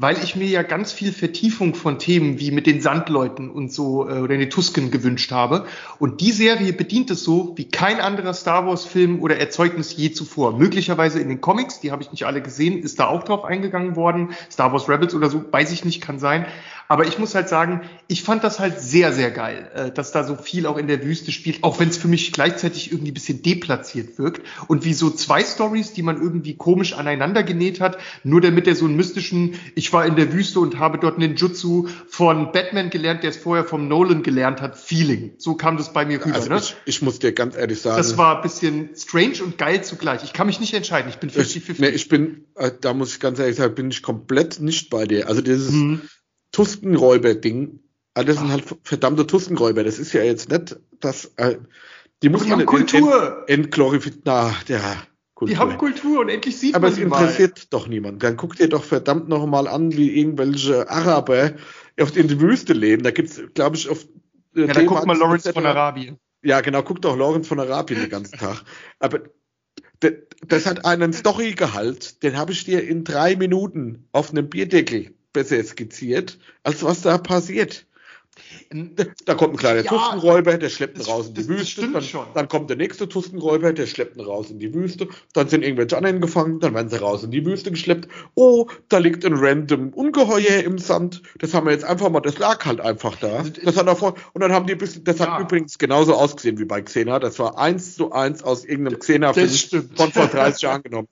[SPEAKER 1] Weil ich mir ja ganz viel Vertiefung von Themen wie mit den Sandleuten und so äh, oder den Tusken gewünscht habe. Und die Serie bedient es so wie kein anderer Star Wars Film oder Erzeugnis je zuvor. Möglicherweise in den Comics, die habe ich nicht alle gesehen, ist da auch drauf eingegangen worden. Star Wars Rebels oder so, weiß ich nicht, kann sein. Aber ich muss halt sagen, ich fand das halt sehr, sehr geil, äh, dass da so viel auch in der Wüste spielt, auch wenn es für mich gleichzeitig irgendwie ein bisschen deplatziert wirkt. Und wie so zwei Stories, die man irgendwie komisch aneinander genäht hat, nur damit er so einen mystischen, ich war in der Wüste und habe dort Ninjutsu von Batman gelernt, der es vorher vom Nolan gelernt hat, Feeling. So kam das bei mir rüber. Also
[SPEAKER 2] ne? ich, ich muss dir ganz ehrlich sagen.
[SPEAKER 1] Das war ein bisschen strange und geil zugleich. Ich kann mich nicht entscheiden. Ich bin 50-50.
[SPEAKER 2] Nee, ich bin, äh, da muss ich ganz ehrlich sagen, bin ich komplett nicht bei dir. Also dieses, hm Tuskenräuber-Ding. Ah, das sind halt verdammte Tuskenräuber. Das ist ja jetzt nicht das. Äh, die muss die man
[SPEAKER 1] Kultur.
[SPEAKER 2] entglorifizieren. Na, der
[SPEAKER 1] Kultur. Die haben Kultur und endlich sieht
[SPEAKER 2] Aber man es interessiert mal. doch niemand. Dann guck dir doch verdammt noch mal an, wie irgendwelche Araber in die Wüste leben. Da gibt's, glaube ich, auf
[SPEAKER 1] äh, Ja, dann guck mal Lawrence von Arabien.
[SPEAKER 2] Ja, genau, guck doch Lawrence von Arabien den ganzen Tag. Aber das hat einen Storygehalt, den habe ich dir in drei Minuten auf einem Bierdeckel besser skizziert, als was da passiert. Da kommt ein kleiner ja, Tuskenräuber, der schleppt ihn raus in die Wüste. Dann, dann, kommt der nächste Tuskenräuber, der schleppt ihn raus in die Wüste. Dann sind irgendwelche anderen gefangen, dann werden sie raus in die Wüste geschleppt. Oh, da liegt ein random Ungeheuer im Sand. Das haben wir jetzt einfach mal, das lag halt einfach da. Also, das hat davor, und dann haben die bisschen, das ja. hat übrigens genauso ausgesehen wie bei Xena. Das war eins zu eins aus irgendeinem Xena-Film von vor 30 Jahren genommen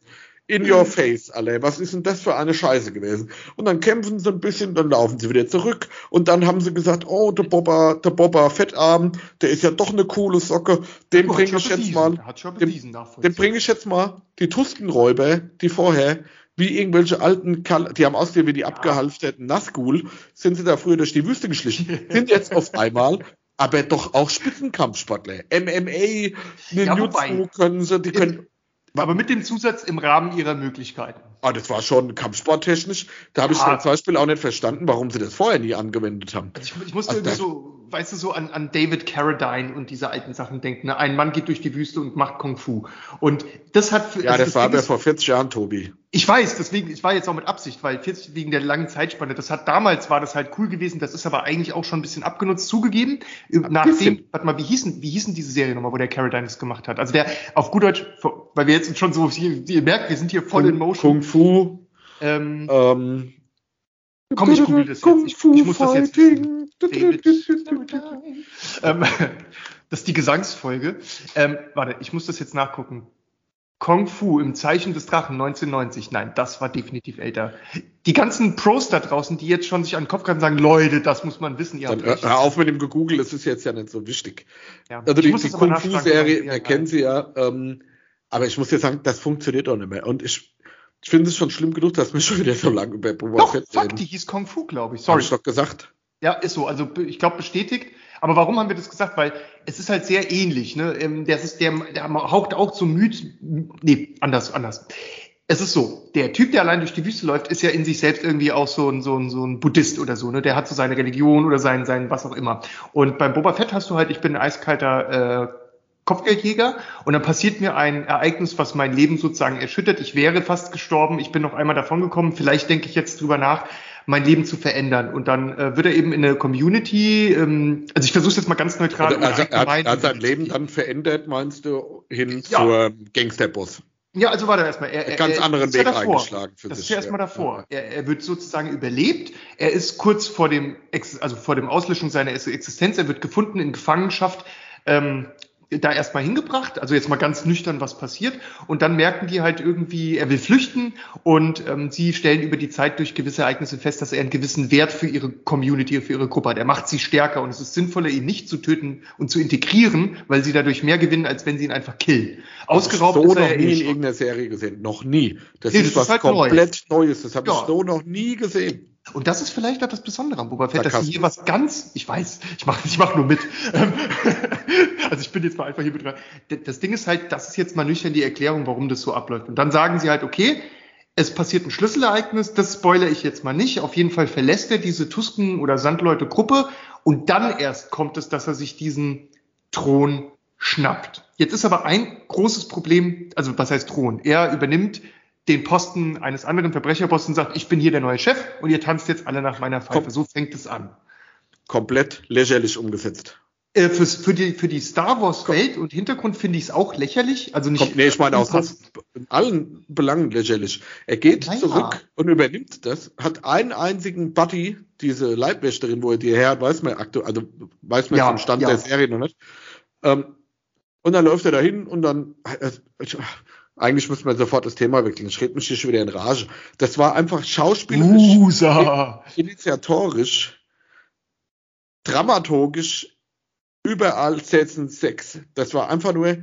[SPEAKER 2] in your face, alle. Was ist denn das für eine Scheiße gewesen? Und dann kämpfen sie ein bisschen, dann laufen sie wieder zurück und dann haben sie gesagt, oh, der Boba, der Boba Fettarm, der ist ja doch eine coole Socke, den bringe ich jetzt mal, den, den bringe ich jetzt mal die Tuskenräuber, die vorher wie irgendwelche alten, Kal die haben ausgesehen wie die ja. abgehalfterten Nazgul, sind sie da früher durch die Wüste geschlichen, sind jetzt auf einmal aber doch auch Spitzenkampfsportler. MMA,
[SPEAKER 1] Ninjutsu können sie, die können aber mit dem Zusatz im Rahmen ihrer Möglichkeiten.
[SPEAKER 2] Ah, das war schon kampfsporttechnisch. Da habe ich zum Beispiel auch nicht verstanden, warum sie das vorher nie angewendet haben.
[SPEAKER 1] Also ich, ich musste also irgendwie so, weißt du, so an, an David Carradine und diese alten Sachen denken. Ne? Ein Mann geht durch die Wüste und macht Kung Fu. Und das hat.
[SPEAKER 2] Ja, also das, das war aber vor 40 Jahren, Tobi.
[SPEAKER 1] Ich weiß, deswegen, ich war jetzt auch mit Absicht, weil 40 wegen der langen Zeitspanne, das hat damals war das halt cool gewesen, das ist aber eigentlich auch schon ein bisschen abgenutzt zugegeben. Nachdem, warte mal, wie hießen, wie hießen diese Serie nochmal, wo der Carradine das gemacht hat? Also der, auf gut Deutsch, weil wir jetzt schon so, ihr merkt, wir sind hier voll
[SPEAKER 2] Kung,
[SPEAKER 1] in Motion.
[SPEAKER 2] Kung Fu. Ähm, ähm,
[SPEAKER 1] komm, ich google das jetzt. Ich, ich muss das jetzt wissen. ähm, das ist die Gesangsfolge. Ähm, warte, ich muss das jetzt nachgucken. Kung Fu im Zeichen des Drachen 1990. Nein, das war definitiv älter. Die ganzen Pros da draußen, die jetzt schon sich an den Kopf greifen, sagen, Leute, das muss man wissen.
[SPEAKER 2] Ihr Dann hör, hör auf mit dem gegoogelt, das ist jetzt ja nicht so wichtig. Ja, also die, die Kung Fu Serie, wir kennen sie ja, ähm, aber ich muss dir sagen, das funktioniert auch nicht mehr. Und ich, ich finde es schon schlimm genug, dass wir schon wieder so lange über
[SPEAKER 1] Boba Doch, Fett fuck, die hieß Kung Fu, glaube ich. Sorry. Hab
[SPEAKER 2] ich doch gesagt.
[SPEAKER 1] Ja, ist so. Also ich glaube bestätigt. Aber warum haben wir das gesagt? Weil es ist halt sehr ähnlich. Ne? Ähm, der, ist, der, der haucht auch zum Myth. Nee, anders, anders. Es ist so, der Typ, der allein durch die Wüste läuft, ist ja in sich selbst irgendwie auch so ein, so ein, so ein Buddhist oder so. Ne? Der hat so seine Religion oder sein, sein was auch immer. Und beim Boba Fett hast du halt, ich bin ein eiskalter äh, Kopfgeldjäger und dann passiert mir ein Ereignis, was mein Leben sozusagen erschüttert. Ich wäre fast gestorben, ich bin noch einmal davon gekommen. Vielleicht denke ich jetzt drüber nach, mein Leben zu verändern. Und dann äh, wird er eben in eine Community, ähm, also ich versuche jetzt mal ganz neutral.
[SPEAKER 2] Also, also er, hat, hat sein Leben dann verändert, meinst du, hin ja. zur Gangsterboss?
[SPEAKER 1] Ja, also warte erstmal. Er,
[SPEAKER 2] ganz er, anderen Weg ja eingeschlagen
[SPEAKER 1] für das sich. Das ist ja erstmal davor. Ja. Er, er, wird sozusagen überlebt. Er ist kurz vor dem, also vor dem Auslöschung seiner Existenz. Er wird gefunden in Gefangenschaft. Ähm, da erstmal hingebracht, also jetzt mal ganz nüchtern, was passiert. Und dann merken die halt irgendwie, er will flüchten und ähm, sie stellen über die Zeit durch gewisse Ereignisse fest, dass er einen gewissen Wert für ihre Community, für ihre Gruppe hat. Er macht sie stärker und es ist sinnvoller, ihn nicht zu töten und zu integrieren, weil sie dadurch mehr gewinnen, als wenn sie ihn einfach killen.
[SPEAKER 2] Ausgeraubt so ist er noch nie in irgendeiner Serie gesehen. Noch nie. Das nee, ist das was ist halt komplett neu. Neues. Das habe ja. ich so noch nie gesehen.
[SPEAKER 1] Und das ist vielleicht auch das Besondere am Boba Fett, da dass sie hier was ganz, ich weiß, ich mache ich mach nur mit. Ähm, also ich bin jetzt mal einfach hier mit dran. Das Ding ist halt, das ist jetzt mal nüchtern die Erklärung, warum das so abläuft. Und dann sagen sie halt, okay, es passiert ein Schlüsselereignis, das spoilere ich jetzt mal nicht. Auf jeden Fall verlässt er diese Tusken- oder Sandleute-Gruppe und dann erst kommt es, dass er sich diesen Thron schnappt. Jetzt ist aber ein großes Problem, also was heißt Thron? Er übernimmt den Posten eines anderen Verbrecherposten sagt, ich bin hier der neue Chef und ihr tanzt jetzt alle nach meiner Pfeife. Kom so fängt es an.
[SPEAKER 2] Komplett lächerlich umgesetzt.
[SPEAKER 1] Äh, für, für, die, für die Star Wars Welt und Hintergrund finde ich es auch lächerlich. Also nicht.
[SPEAKER 2] Nee, ich meine aus in allen Belangen lächerlich. Er geht naja. zurück und übernimmt das, hat einen einzigen Buddy, diese Leibwächterin, wo er die her hat, weiß man aktuell, also weiß man ja, vom Stand ja. der Serie noch nicht. Ähm, und dann läuft er dahin und dann, äh, eigentlich müssen wir sofort das Thema wechseln. Ich rede mich hier schon wieder in Rage. Das war einfach schauspielerisch,
[SPEAKER 1] Usa.
[SPEAKER 2] initiatorisch, dramaturgisch, überall setzen Sex. Das war einfach nur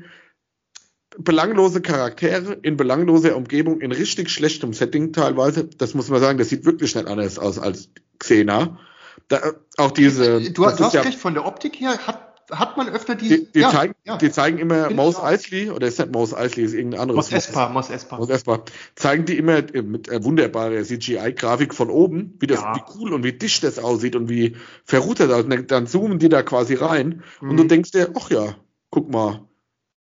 [SPEAKER 2] belanglose Charaktere in belangloser Umgebung, in richtig schlechtem Setting teilweise. Das muss man sagen, das sieht wirklich nicht anders aus als Xena. Da, auch diese.
[SPEAKER 1] Du, du hast ja, recht, von der Optik her hat hat man öfter die.
[SPEAKER 2] Die, die, ja, zeigen, ja. die zeigen immer Mos Eisley, oder ist nicht Mos Eisley, ist irgendein anderes.
[SPEAKER 1] Mos Espa, Mos Espa.
[SPEAKER 2] Mos Espa. Zeigen die immer mit äh, wunderbarer CGI-Grafik von oben, wie das, ja. wie cool und wie dicht das aussieht und wie verroutet das. Und dann zoomen die da quasi rein mhm. und du denkst dir, ach ja, guck mal,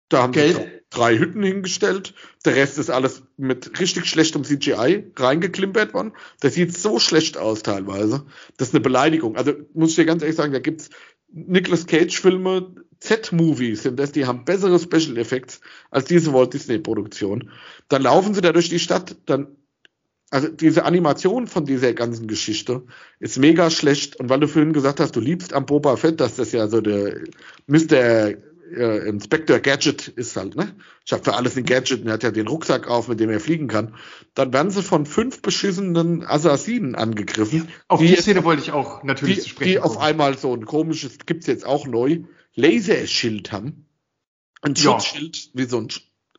[SPEAKER 2] da haben Geld. sie drei Hütten hingestellt. Der Rest ist alles mit richtig schlechtem CGI reingeklimpert worden. Das sieht so schlecht aus teilweise. Das ist eine Beleidigung. Also muss ich dir ganz ehrlich sagen, da gibt's Nicolas Cage-Filme, Z-Movies sind das, die haben bessere Special Effects als diese Walt Disney-Produktion. Dann laufen sie da durch die Stadt, dann, also diese Animation von dieser ganzen Geschichte ist mega schlecht. Und weil du vorhin gesagt hast, du liebst am Boba Fett, dass das ja so der Mr äh, Inspector Gadget ist halt, ne? Ich habe für alles ein Gadget und er hat ja den Rucksack auf, mit dem er fliegen kann. Dann werden sie von fünf beschissenen Assassinen angegriffen.
[SPEAKER 1] Auf die, die Szene wollte ich auch natürlich
[SPEAKER 2] die, zu sprechen. Die auf einmal so ein komisches, gibt's jetzt auch neu, Laserschild haben. Ein Schutzschild, ja. wie so ein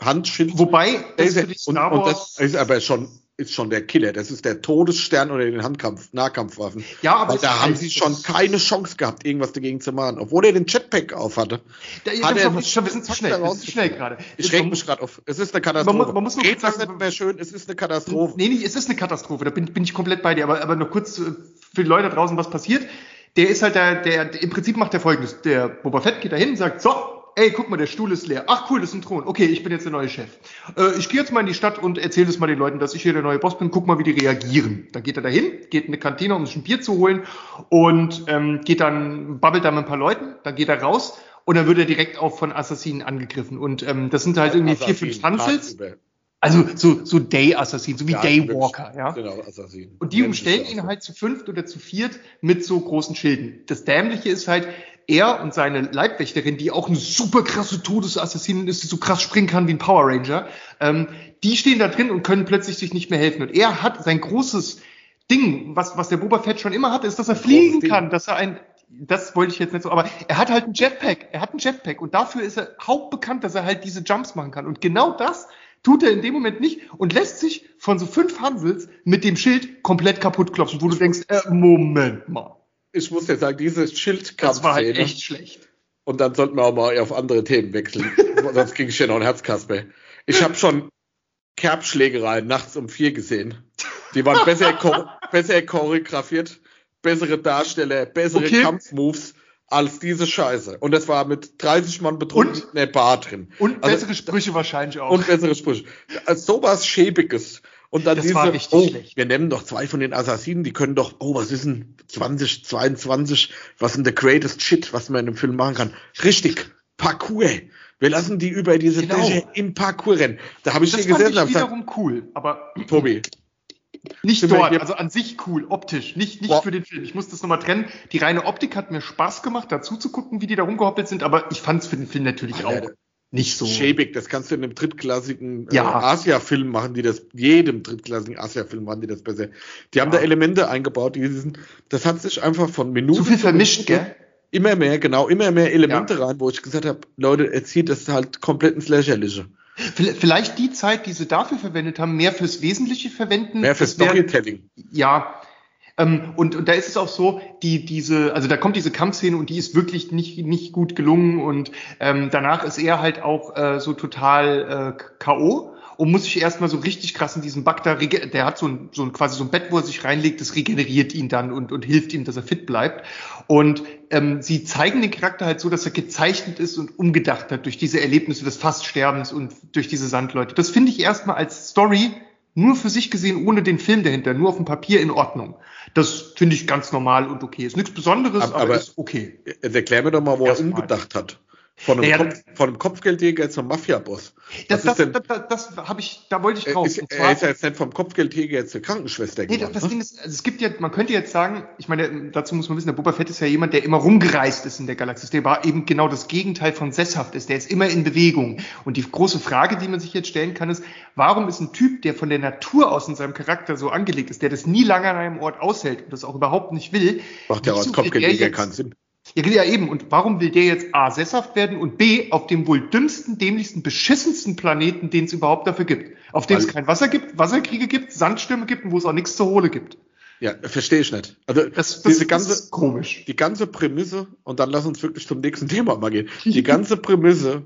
[SPEAKER 2] Handschild.
[SPEAKER 1] Wobei,
[SPEAKER 2] das Laser, und, und das ist aber schon ist schon der Killer. Das ist der Todesstern unter den Handkampf, Nahkampfwaffen.
[SPEAKER 1] Ja, aber
[SPEAKER 2] Weil da haben sie schon keine Chance gehabt, irgendwas dagegen zu machen, obwohl er den Jetpack auf hatte.
[SPEAKER 1] Da, hat er schon, schon, wir sind zu schnell, wir sind zu schnell gerade.
[SPEAKER 2] Ich reg mich gerade auf. Es ist eine Katastrophe.
[SPEAKER 1] Man, man muss nur
[SPEAKER 2] Geht das nicht mehr schön? Es ist eine Katastrophe.
[SPEAKER 1] Nee, nee, es ist eine Katastrophe. Da bin, bin ich komplett bei dir. Aber, aber nur kurz äh, für die Leute da draußen, was passiert. Der ist halt der, der, im Prinzip macht der folgendes. Der Boba Fett geht da hin und sagt, so, ey, guck mal, der Stuhl ist leer. Ach cool, das ist ein Thron. Okay, ich bin jetzt der neue Chef. Äh, ich gehe jetzt mal in die Stadt und erzähle das mal den Leuten, dass ich hier der neue Boss bin. Guck mal, wie die reagieren. Dann geht er dahin, geht in eine Kantine, um sich ein Bier zu holen und ähm, geht dann, babbelt da mit ein paar Leuten. Dann geht er raus und dann wird er direkt auch von Assassinen angegriffen. Und ähm, das sind halt irgendwie vier, fünf Tanzels. Also so, so Day-Assassin, so wie ja, Daywalker, ja. Genau, Assassin. Und die umstellen ihn halt zu fünft oder zu viert mit so großen Schilden. Das Dämliche ist halt, er und seine Leibwächterin, die auch eine super krasse Todesassassinin ist, die so krass springen kann wie ein Power Ranger, ähm, die stehen da drin und können plötzlich sich nicht mehr helfen. Und er hat sein großes Ding, was, was der Boba Fett schon immer hatte, ist, dass er fliegen kann, dass er ein, das wollte ich jetzt nicht so, aber er hat halt ein Jetpack, er hat ein Jetpack und dafür ist er hauptbekannt, dass er halt diese Jumps machen kann. Und genau das tut er in dem Moment nicht und lässt sich von so fünf Hansels mit dem Schild komplett kaputt klopfen, wo du denkst, äh, Moment mal.
[SPEAKER 2] Ich muss ja sagen, dieses Schild
[SPEAKER 1] Das war halt echt schlecht.
[SPEAKER 2] Und dann sollten wir auch mal auf andere Themen wechseln. Sonst ging ich ja noch ein Herzkasper. Ich habe schon Kerbschlägereien nachts um vier gesehen. Die waren besser, besser choreografiert, bessere Darsteller, bessere okay. Kampfmoves als diese Scheiße. Und das war mit 30 Mann betrunken in der Bar drin.
[SPEAKER 1] Und also, bessere Sprüche wahrscheinlich auch.
[SPEAKER 2] Und bessere Sprüche. Also sowas Schäbiges Und dann
[SPEAKER 1] Das
[SPEAKER 2] diese,
[SPEAKER 1] war richtig
[SPEAKER 2] oh,
[SPEAKER 1] schlecht.
[SPEAKER 2] wir nehmen doch zwei von den Assassinen, die können doch, oh, was ist denn 2022, was ist denn the greatest shit, was man in einem Film machen kann? Richtig, Parkour. Wir lassen die über diese
[SPEAKER 1] Genau.
[SPEAKER 2] Dächer im Parkour rennen. Da habe ich
[SPEAKER 1] Das fand
[SPEAKER 2] gesessen
[SPEAKER 1] ich
[SPEAKER 2] und hab gesagt,
[SPEAKER 1] wiederum cool, aber
[SPEAKER 2] Tobi,
[SPEAKER 1] nicht dort, also an sich cool, optisch, nicht, nicht
[SPEAKER 2] Boah.
[SPEAKER 1] für den Film. Ich muss das nochmal trennen. Die reine Optik hat mir Spaß gemacht, dazu zu gucken, wie die da rumgehoppelt sind, aber ich fand es für den Film natürlich
[SPEAKER 2] Alter,
[SPEAKER 1] auch nicht so.
[SPEAKER 2] schäbig, das kannst du in einem drittklassigen äh,
[SPEAKER 1] Ja.
[SPEAKER 2] Asia-Film machen, die das, jedem drittklassigen Asia-Film machen die das besser. Die haben
[SPEAKER 1] Ja.
[SPEAKER 2] da Elemente eingebaut, die sind, das hat sich einfach von Minuten
[SPEAKER 1] Zu viel vermischt, gell?
[SPEAKER 2] Immer mehr, genau, immer mehr Elemente rein, wo ich gesagt habe, Leute, er zieht das halt komplett ins Lächerliche.
[SPEAKER 1] Vielleicht die Zeit, die sie dafür verwendet haben, mehr fürs Wesentliche verwenden.
[SPEAKER 2] Mehr für
[SPEAKER 1] Das wär-
[SPEAKER 2] Storytelling.
[SPEAKER 1] Ja. Ähm, und, und da ist es auch so, die, diese, also da kommt diese Kampfszene und die ist wirklich nicht, nicht gut gelungen und ähm, danach ist er halt auch äh, so total äh, K.O. und muss sich erstmal so richtig krass in diesem Bug da, der hat so ein, so ein quasi so ein Bett, wo er sich reinlegt, das regeneriert ihn dann und, und hilft ihm, dass er fit bleibt. Und ähm, sie zeigen den Charakter halt so, dass er gezeichnet ist und umgedacht hat durch diese Erlebnisse des Faststerbens und durch diese Sandleute. Das finde ich erstmal als Story nur für sich gesehen, ohne den Film dahinter, nur auf dem Papier in Ordnung. Das finde ich ganz normal und okay. Ist nichts Besonderes,
[SPEAKER 2] Aber-
[SPEAKER 1] aber, ist okay.
[SPEAKER 2] Jetzt erklär mir doch mal, wo er
[SPEAKER 1] Erstmal.
[SPEAKER 2] umgedacht hat. Von einem,
[SPEAKER 1] Ja,
[SPEAKER 2] Kopf, von einem Kopfgeldjäger zum Mafia-Boss.
[SPEAKER 1] Das, das, das, das, habe ich, da wollte ich
[SPEAKER 2] Er
[SPEAKER 1] drauf.
[SPEAKER 2] ist,
[SPEAKER 1] Und
[SPEAKER 2] er ist ja jetzt nicht vom Kopfgeldjäger zur Krankenschwester
[SPEAKER 1] Nee,
[SPEAKER 2] geworden.
[SPEAKER 1] das
[SPEAKER 2] ne?
[SPEAKER 1] Ding ist, also es gibt ja, man könnte jetzt sagen, ich meine, dazu muss man wissen, der Boba Fett ist ja jemand, der immer rumgereist ist in der Galaxis. Der war eben genau das Gegenteil von sesshaft ist. Der ist immer in Bewegung. Und die große Frage, die man sich jetzt stellen kann, ist, warum ist ein Typ, der von der Natur aus in seinem Charakter so angelegt ist, der das nie lange an einem Ort aushält und das auch überhaupt nicht will,
[SPEAKER 2] Macht ja auch als Kopfgeldjäger keinen Sinn.
[SPEAKER 1] Ja, ja, eben. Und warum will der jetzt A, sesshaft werden und B, auf dem wohl dümmsten, dämlichsten, beschissensten Planeten, den es überhaupt dafür gibt? Auf dem es kein Wasser gibt, Wasserkriege gibt, Sandstürme gibt und wo es auch nichts zu holen gibt.
[SPEAKER 2] Ja, verstehe ich nicht. Also
[SPEAKER 1] Das, das,
[SPEAKER 2] diese ganze,
[SPEAKER 1] ist komisch.
[SPEAKER 2] die ganze Prämisse, und dann lass uns wirklich zum nächsten Thema mal gehen. Die ganze Prämisse,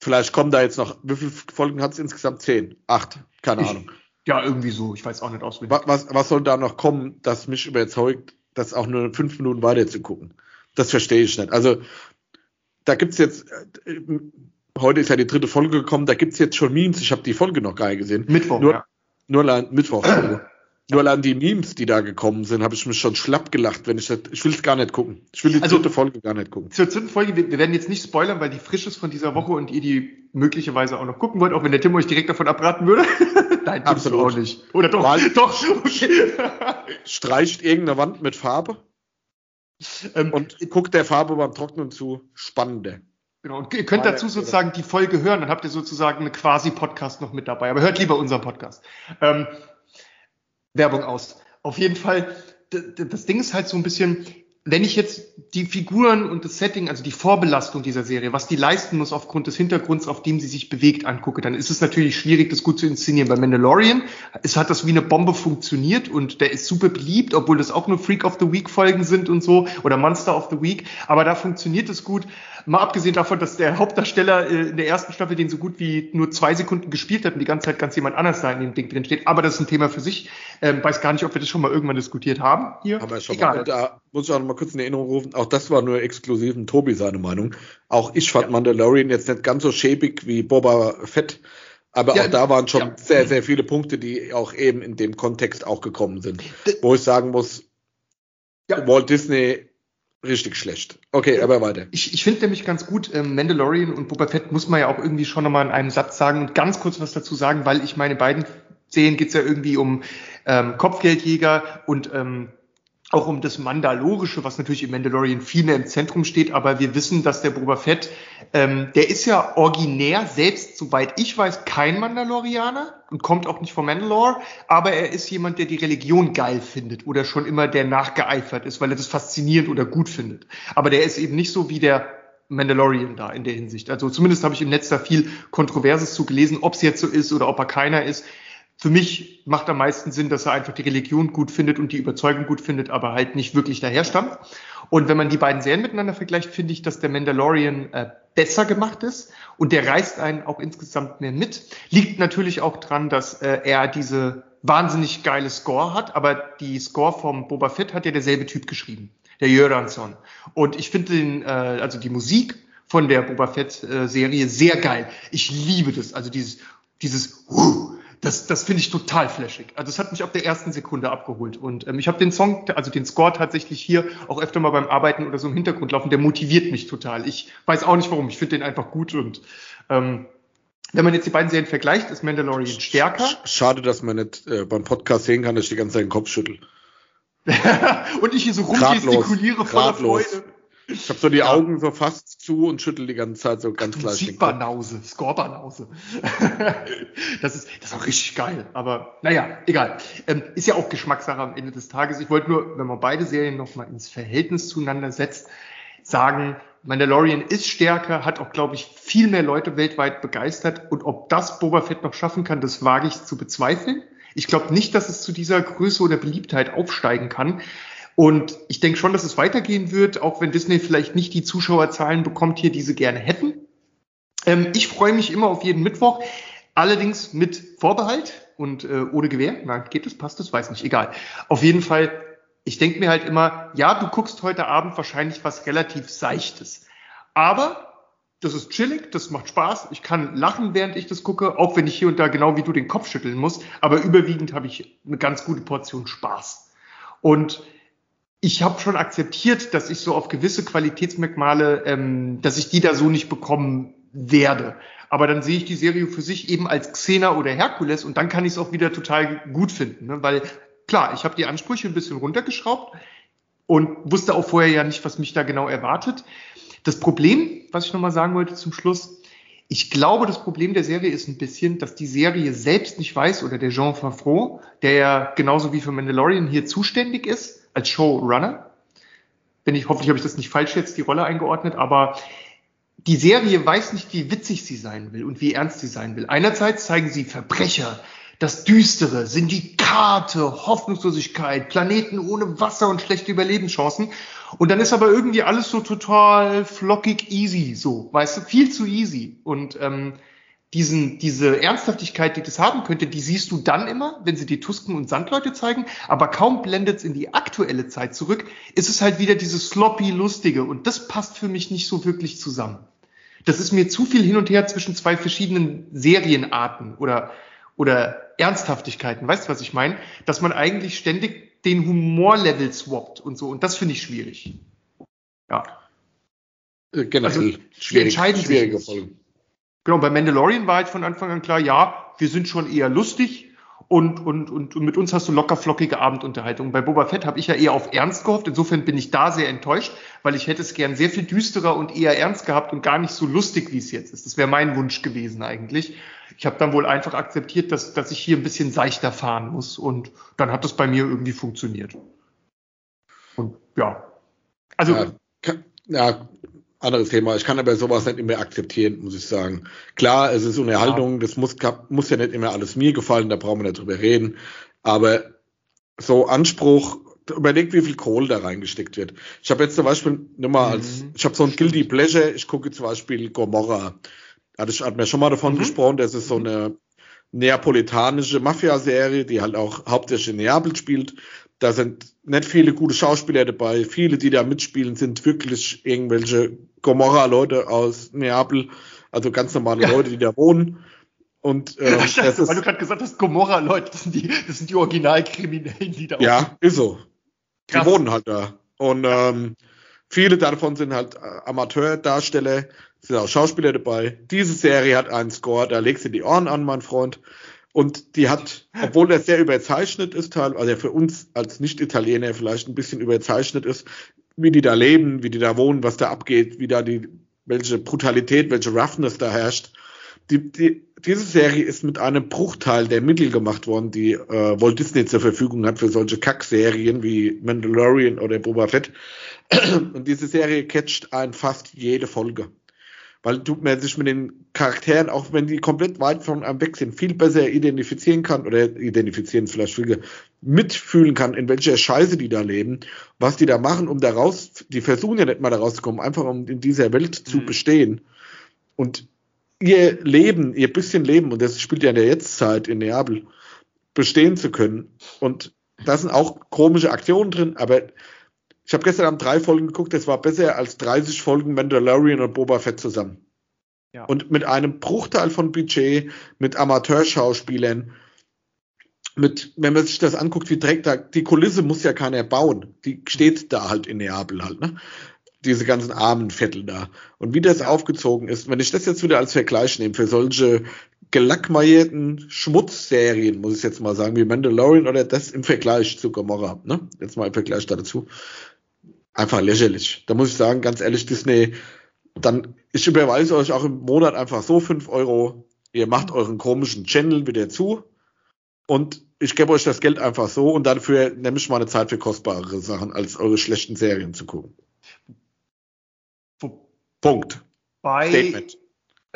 [SPEAKER 2] vielleicht kommen da jetzt noch, wie viele Folgen hat es insgesamt? Zehn? Acht? Keine
[SPEAKER 1] Ich-
[SPEAKER 2] Ahnung.
[SPEAKER 1] Ja, irgendwie so. Ich weiß auch nicht auswendig.
[SPEAKER 2] Was, was, was soll da noch kommen, das mich überzeugt, das auch nur fünf Minuten weiter zu gucken? Das verstehe ich nicht. Also, da gibt's jetzt, äh, heute ist ja die dritte Folge gekommen, da gibt's jetzt schon Memes, ich habe die Folge noch gar nicht gesehen.
[SPEAKER 1] Mittwoch,
[SPEAKER 2] nur,
[SPEAKER 1] ja.
[SPEAKER 2] nur allein Mittwoch. Nur allein die Memes, die da gekommen sind, habe ich mich schon schlapp gelacht, wenn ich das, ich will es gar nicht gucken. Ich will die
[SPEAKER 1] Also-
[SPEAKER 2] dritte Folge gar nicht gucken.
[SPEAKER 1] Zur dritten Folge, wir, wir werden jetzt nicht spoilern, weil die frisch ist von dieser Woche und ihr die möglicherweise auch noch gucken wollt, auch wenn der Tim euch direkt davon abraten würde. Nein,
[SPEAKER 2] Absolut.
[SPEAKER 1] auch nicht. Oder doch?
[SPEAKER 2] Weil-
[SPEAKER 1] doch, okay.
[SPEAKER 2] Streicht irgendeine Wand mit Farbe
[SPEAKER 1] ähm,
[SPEAKER 2] und guckt der Farbe beim Trocknen zu. Spannender.
[SPEAKER 1] Genau, und ihr könnt dazu sozusagen die Folge hören, dann habt ihr sozusagen eine quasi Podcast noch mit dabei. Aber hört lieber unseren Podcast. Ähm, Werbung aus. Auf jeden Fall, das Ding ist halt so ein bisschen, wenn ich jetzt die Figuren und das Setting, also die Vorbelastung dieser Serie, was die leisten muss aufgrund des Hintergrunds, auf dem sie sich bewegt, angucke, dann ist es natürlich schwierig, das gut zu inszenieren. Bei Mandalorian, es hat das wie eine Bombe funktioniert und der ist super beliebt, obwohl das auch nur Freak of the Week Folgen sind und so oder Monster of the Week. Aber da funktioniert es gut. Mal abgesehen davon, dass der Hauptdarsteller äh, in der ersten Staffel den so gut wie nur zwei Sekunden gespielt hat und die ganze Zeit ganz jemand anders da in dem Ding drin steht. Aber das ist ein Thema für sich. Ähm, weiß gar nicht, ob wir das schon mal irgendwann diskutiert haben. Hier.
[SPEAKER 2] Aber schon
[SPEAKER 1] Egal.
[SPEAKER 2] mal, da muss ich auch noch mal kurz in Erinnerung rufen, auch das war nur exklusiv Tobi seine Meinung. Auch ich fand
[SPEAKER 1] Ja.
[SPEAKER 2] Mandalorian jetzt nicht ganz so schäbig wie Boba Fett, aber
[SPEAKER 1] Ja,
[SPEAKER 2] auch da waren schon
[SPEAKER 1] ja.
[SPEAKER 2] sehr, sehr viele Punkte, die auch eben in dem Kontext auch gekommen sind. Wo ich sagen muss,
[SPEAKER 1] Ja.
[SPEAKER 2] Walt Disney richtig schlecht. Okay, aber weiter.
[SPEAKER 1] Ich, ich finde nämlich ganz gut, ähm, Mandalorian und Boba Fett muss man ja auch irgendwie schon nochmal in einem Satz sagen und ganz kurz was dazu sagen, weil ich meine beiden Serien geht's ja irgendwie um ähm, Kopfgeldjäger und ähm, auch um das Mandalorische, was natürlich im Mandalorian viel mehr im Zentrum steht, aber wir wissen, dass der Boba Fett, ähm, der ist ja originär selbst, soweit ich weiß, kein Mandalorianer und kommt auch nicht vom Mandalore, aber er ist jemand, der die Religion geil findet oder schon immer der nachgeeifert ist, weil er das faszinierend oder gut findet. Aber der ist eben nicht so wie der Mandalorian da in der Hinsicht. Also zumindest habe ich im Netz da viel Kontroverses zu gelesen, ob es jetzt so ist oder ob er keiner ist. Für mich macht am meisten Sinn, dass er einfach die Religion gut findet und die Überzeugung gut findet, aber halt nicht wirklich daher stammt. Und wenn man die beiden Serien miteinander vergleicht, finde ich, dass der Mandalorian äh, besser gemacht ist und der reißt einen auch insgesamt mehr mit. Liegt natürlich auch dran, dass äh, er diese wahnsinnig geile Score hat, aber die Score vom Boba Fett hat ja derselbe Typ geschrieben, der Jöransson. Und ich finde den, äh, also die Musik von der Boba Fett äh, sehr geil. Ich liebe das, also dieses dieses uh, Das, das finde ich total flashig. Also es hat mich ab der ersten Sekunde abgeholt. Und ähm, ich habe den Song, also den Score tatsächlich hier auch öfter mal beim Arbeiten oder so im Hintergrund laufen. Der motiviert mich total. Ich weiß auch nicht warum. Ich finde den einfach gut. Und ähm, wenn man jetzt die beiden Serien vergleicht, ist Mandalorian stärker.
[SPEAKER 2] Schade, dass man nicht äh, beim Podcast sehen kann, dass ich die ganze Zeit den Kopf schüttel.
[SPEAKER 1] und ich hier so rumgestikuliere voller Freude.
[SPEAKER 2] Ich habe so die ja. Augen so fast zu und schüttel die ganze Zeit so ganz klar.
[SPEAKER 1] Siegbanause, Scorbanause. das, ist, das ist auch richtig geil. Aber naja, egal. Ähm, ist ja auch Geschmackssache am Ende des Tages. Ich wollte nur, wenn man beide Serien nochmal ins Verhältnis zueinander setzt, sagen, Mandalorian ist stärker, hat auch, glaube ich, viel mehr Leute weltweit begeistert. Und ob das Boba Fett noch schaffen kann, das wage ich zu bezweifeln. Ich glaube nicht, dass es zu dieser Größe oder Beliebtheit aufsteigen kann. Und ich denke schon, dass es weitergehen wird, auch wenn Disney vielleicht nicht die Zuschauerzahlen bekommt hier, die sie gerne hätten. Ähm, ich freue mich immer auf jeden Mittwoch, allerdings mit Vorbehalt und äh, ohne Gewehr. Nein, geht es, passt es, weiß nicht, egal. Auf jeden Fall, ich denke mir halt immer, ja, du guckst heute Abend wahrscheinlich was relativ Seichtes. Aber das ist chillig, das macht Spaß. Ich kann lachen, während ich das gucke, auch wenn ich hier und da genau wie du den Kopf schütteln muss. Aber überwiegend habe ich eine ganz gute Portion Spaß. Und ich habe schon akzeptiert, dass ich so auf gewisse Qualitätsmerkmale, ähm, dass ich die da so nicht bekommen werde. Aber dann sehe ich die Serie für sich eben als Xena oder Herkules und dann kann ich es auch wieder total gut finden. Ne? Weil klar, ich habe die Ansprüche ein bisschen runtergeschraubt und wusste auch vorher ja nicht, was mich da genau erwartet. Das Problem, was ich nochmal sagen wollte zum Schluss, ich glaube, das Problem der Serie ist ein bisschen, dass die Serie selbst nicht weiß oder der Jean Favreau, der ja genauso wie für Mandalorian hier zuständig ist, als Showrunner. Wenn ich, hoffentlich habe ich das nicht falsch jetzt die Rolle eingeordnet, aber die Serie weiß nicht, wie witzig sie sein will und wie ernst sie sein will. Einerseits zeigen sie Verbrecher, das Düstere, Syndikate, Hoffnungslosigkeit, Planeten ohne Wasser und schlechte Überlebenschancen. Und dann ist aber irgendwie alles so total flockig easy, so, weißt du, viel zu easy. Und ähm, diesen, diese Ernsthaftigkeit, die das haben könnte, die siehst du dann immer, wenn sie die Tusken und Sandleute zeigen, aber kaum blendet es in die aktuelle Zeit zurück, ist es halt wieder dieses sloppy Lustige und das passt für mich nicht so wirklich zusammen. Das ist mir zu viel hin und her zwischen zwei verschiedenen Serienarten oder, oder Ernsthaftigkeiten. Weißt du, was ich meine? Dass man eigentlich ständig den Humorlevel swappt und so und das finde ich schwierig. Ja.
[SPEAKER 2] Äh, generell also, schwierig,
[SPEAKER 1] schwierige Folgen. Genau, bei Mandalorian war halt von Anfang an klar, ja, wir sind schon eher lustig und, und, und, und mit uns hast du locker flockige Abendunterhaltung. Bei Boba Fett habe ich ja eher auf Ernst gehofft. Insofern bin ich da sehr enttäuscht, weil ich hätte es gern sehr viel düsterer und eher ernst gehabt und gar nicht so lustig, wie es jetzt ist. Das wäre mein Wunsch gewesen eigentlich. Ich habe dann wohl einfach akzeptiert, dass, dass ich hier ein bisschen seichter fahren muss und dann hat das bei mir irgendwie funktioniert. Und ja.
[SPEAKER 2] Also. Ja, ja anderes Thema. Ich kann aber sowas nicht immer akzeptieren, muss ich sagen. Klar, es ist Unterhaltung, ja. das muss, muss ja nicht immer alles mir gefallen, da brauchen wir nicht drüber reden. Aber so Anspruch, überlegt, wie viel Kohle da reingesteckt wird. Ich habe jetzt zum Beispiel nur mal als, mhm. ich habe so ein Guilty Pleasure, ich gucke zum Beispiel Gomorra. Hatte ich, hat mir schon mal davon mhm. gesprochen, das ist so eine neapolitanische Mafia-Serie, die halt auch hauptsächlich in Neapel spielt. Da sind nicht viele gute Schauspieler dabei. Viele, die da mitspielen, sind wirklich irgendwelche Gomorra-Leute aus Neapel, also ganz normale ja. Leute, die da wohnen. Und ähm,
[SPEAKER 1] das das ist, weil du gerade gesagt hast, Gomorra-Leute, das sind die, das sind die Originalkriminellen, die da
[SPEAKER 2] Ja, ist so. Krass. Die wohnen halt da. Und ähm, viele davon sind halt äh, Amateurdarsteller, sind auch Schauspieler dabei. Diese Serie hat einen Score, da legst du die Ohren an, mein Freund. Und die hat, obwohl er sehr überzeichnet ist, also für uns als Nicht-Italiener vielleicht ein bisschen überzeichnet ist, wie die da leben, wie die da wohnen, was da abgeht, wie da die, welche Brutalität, welche Roughness da herrscht. Die, die, diese Serie ist mit einem Bruchteil der Mittel gemacht worden, die äh, Walt Disney zur Verfügung hat für solche Kack-Serien wie Mandalorian oder Boba Fett. Und diese Serie catcht ein fast jede Folge weil du man sich mit den Charakteren, auch wenn die komplett weit von einem weg sind, viel besser identifizieren kann oder identifizieren vielleicht viel mitfühlen kann, in welcher Scheiße die da leben, was die da machen, um da raus, die versuchen ja nicht mal da rauszukommen, einfach um in dieser Welt zu mhm. bestehen. Und ihr Leben, ihr bisschen Leben, und das spielt ja in der Jetztzeit in Neapel, bestehen zu können. Und da sind auch komische Aktionen drin, aber ich habe gestern Abend drei Folgen geguckt, das war besser als 30 Folgen Mandalorian und Boba Fett zusammen. Ja. Und mit einem Bruchteil von Budget, mit Amateurschauspielern, mit, wenn man sich das anguckt, wie direkt da, die Kulisse muss ja keiner bauen. Die steht da halt in Neapel halt, ne? Diese ganzen armen Viertel da. Und wie das aufgezogen ist, wenn ich das jetzt wieder als Vergleich nehme für solche gelackmeierten Schmutzserien, muss ich jetzt mal sagen, wie Mandalorian oder das im Vergleich zu Gomorra, ne? Jetzt mal im Vergleich dazu. Einfach lächerlich. Da muss ich sagen, ganz ehrlich, Disney, dann, ich überweise euch auch im Monat einfach so fünf Euro. Ihr macht euren komischen Channel wieder zu und ich gebe euch das Geld einfach so und dafür nehme ich mal eine Zeit für kostbarere Sachen, als eure schlechten Serien zu gucken. Punkt.
[SPEAKER 1] Bei, Statement.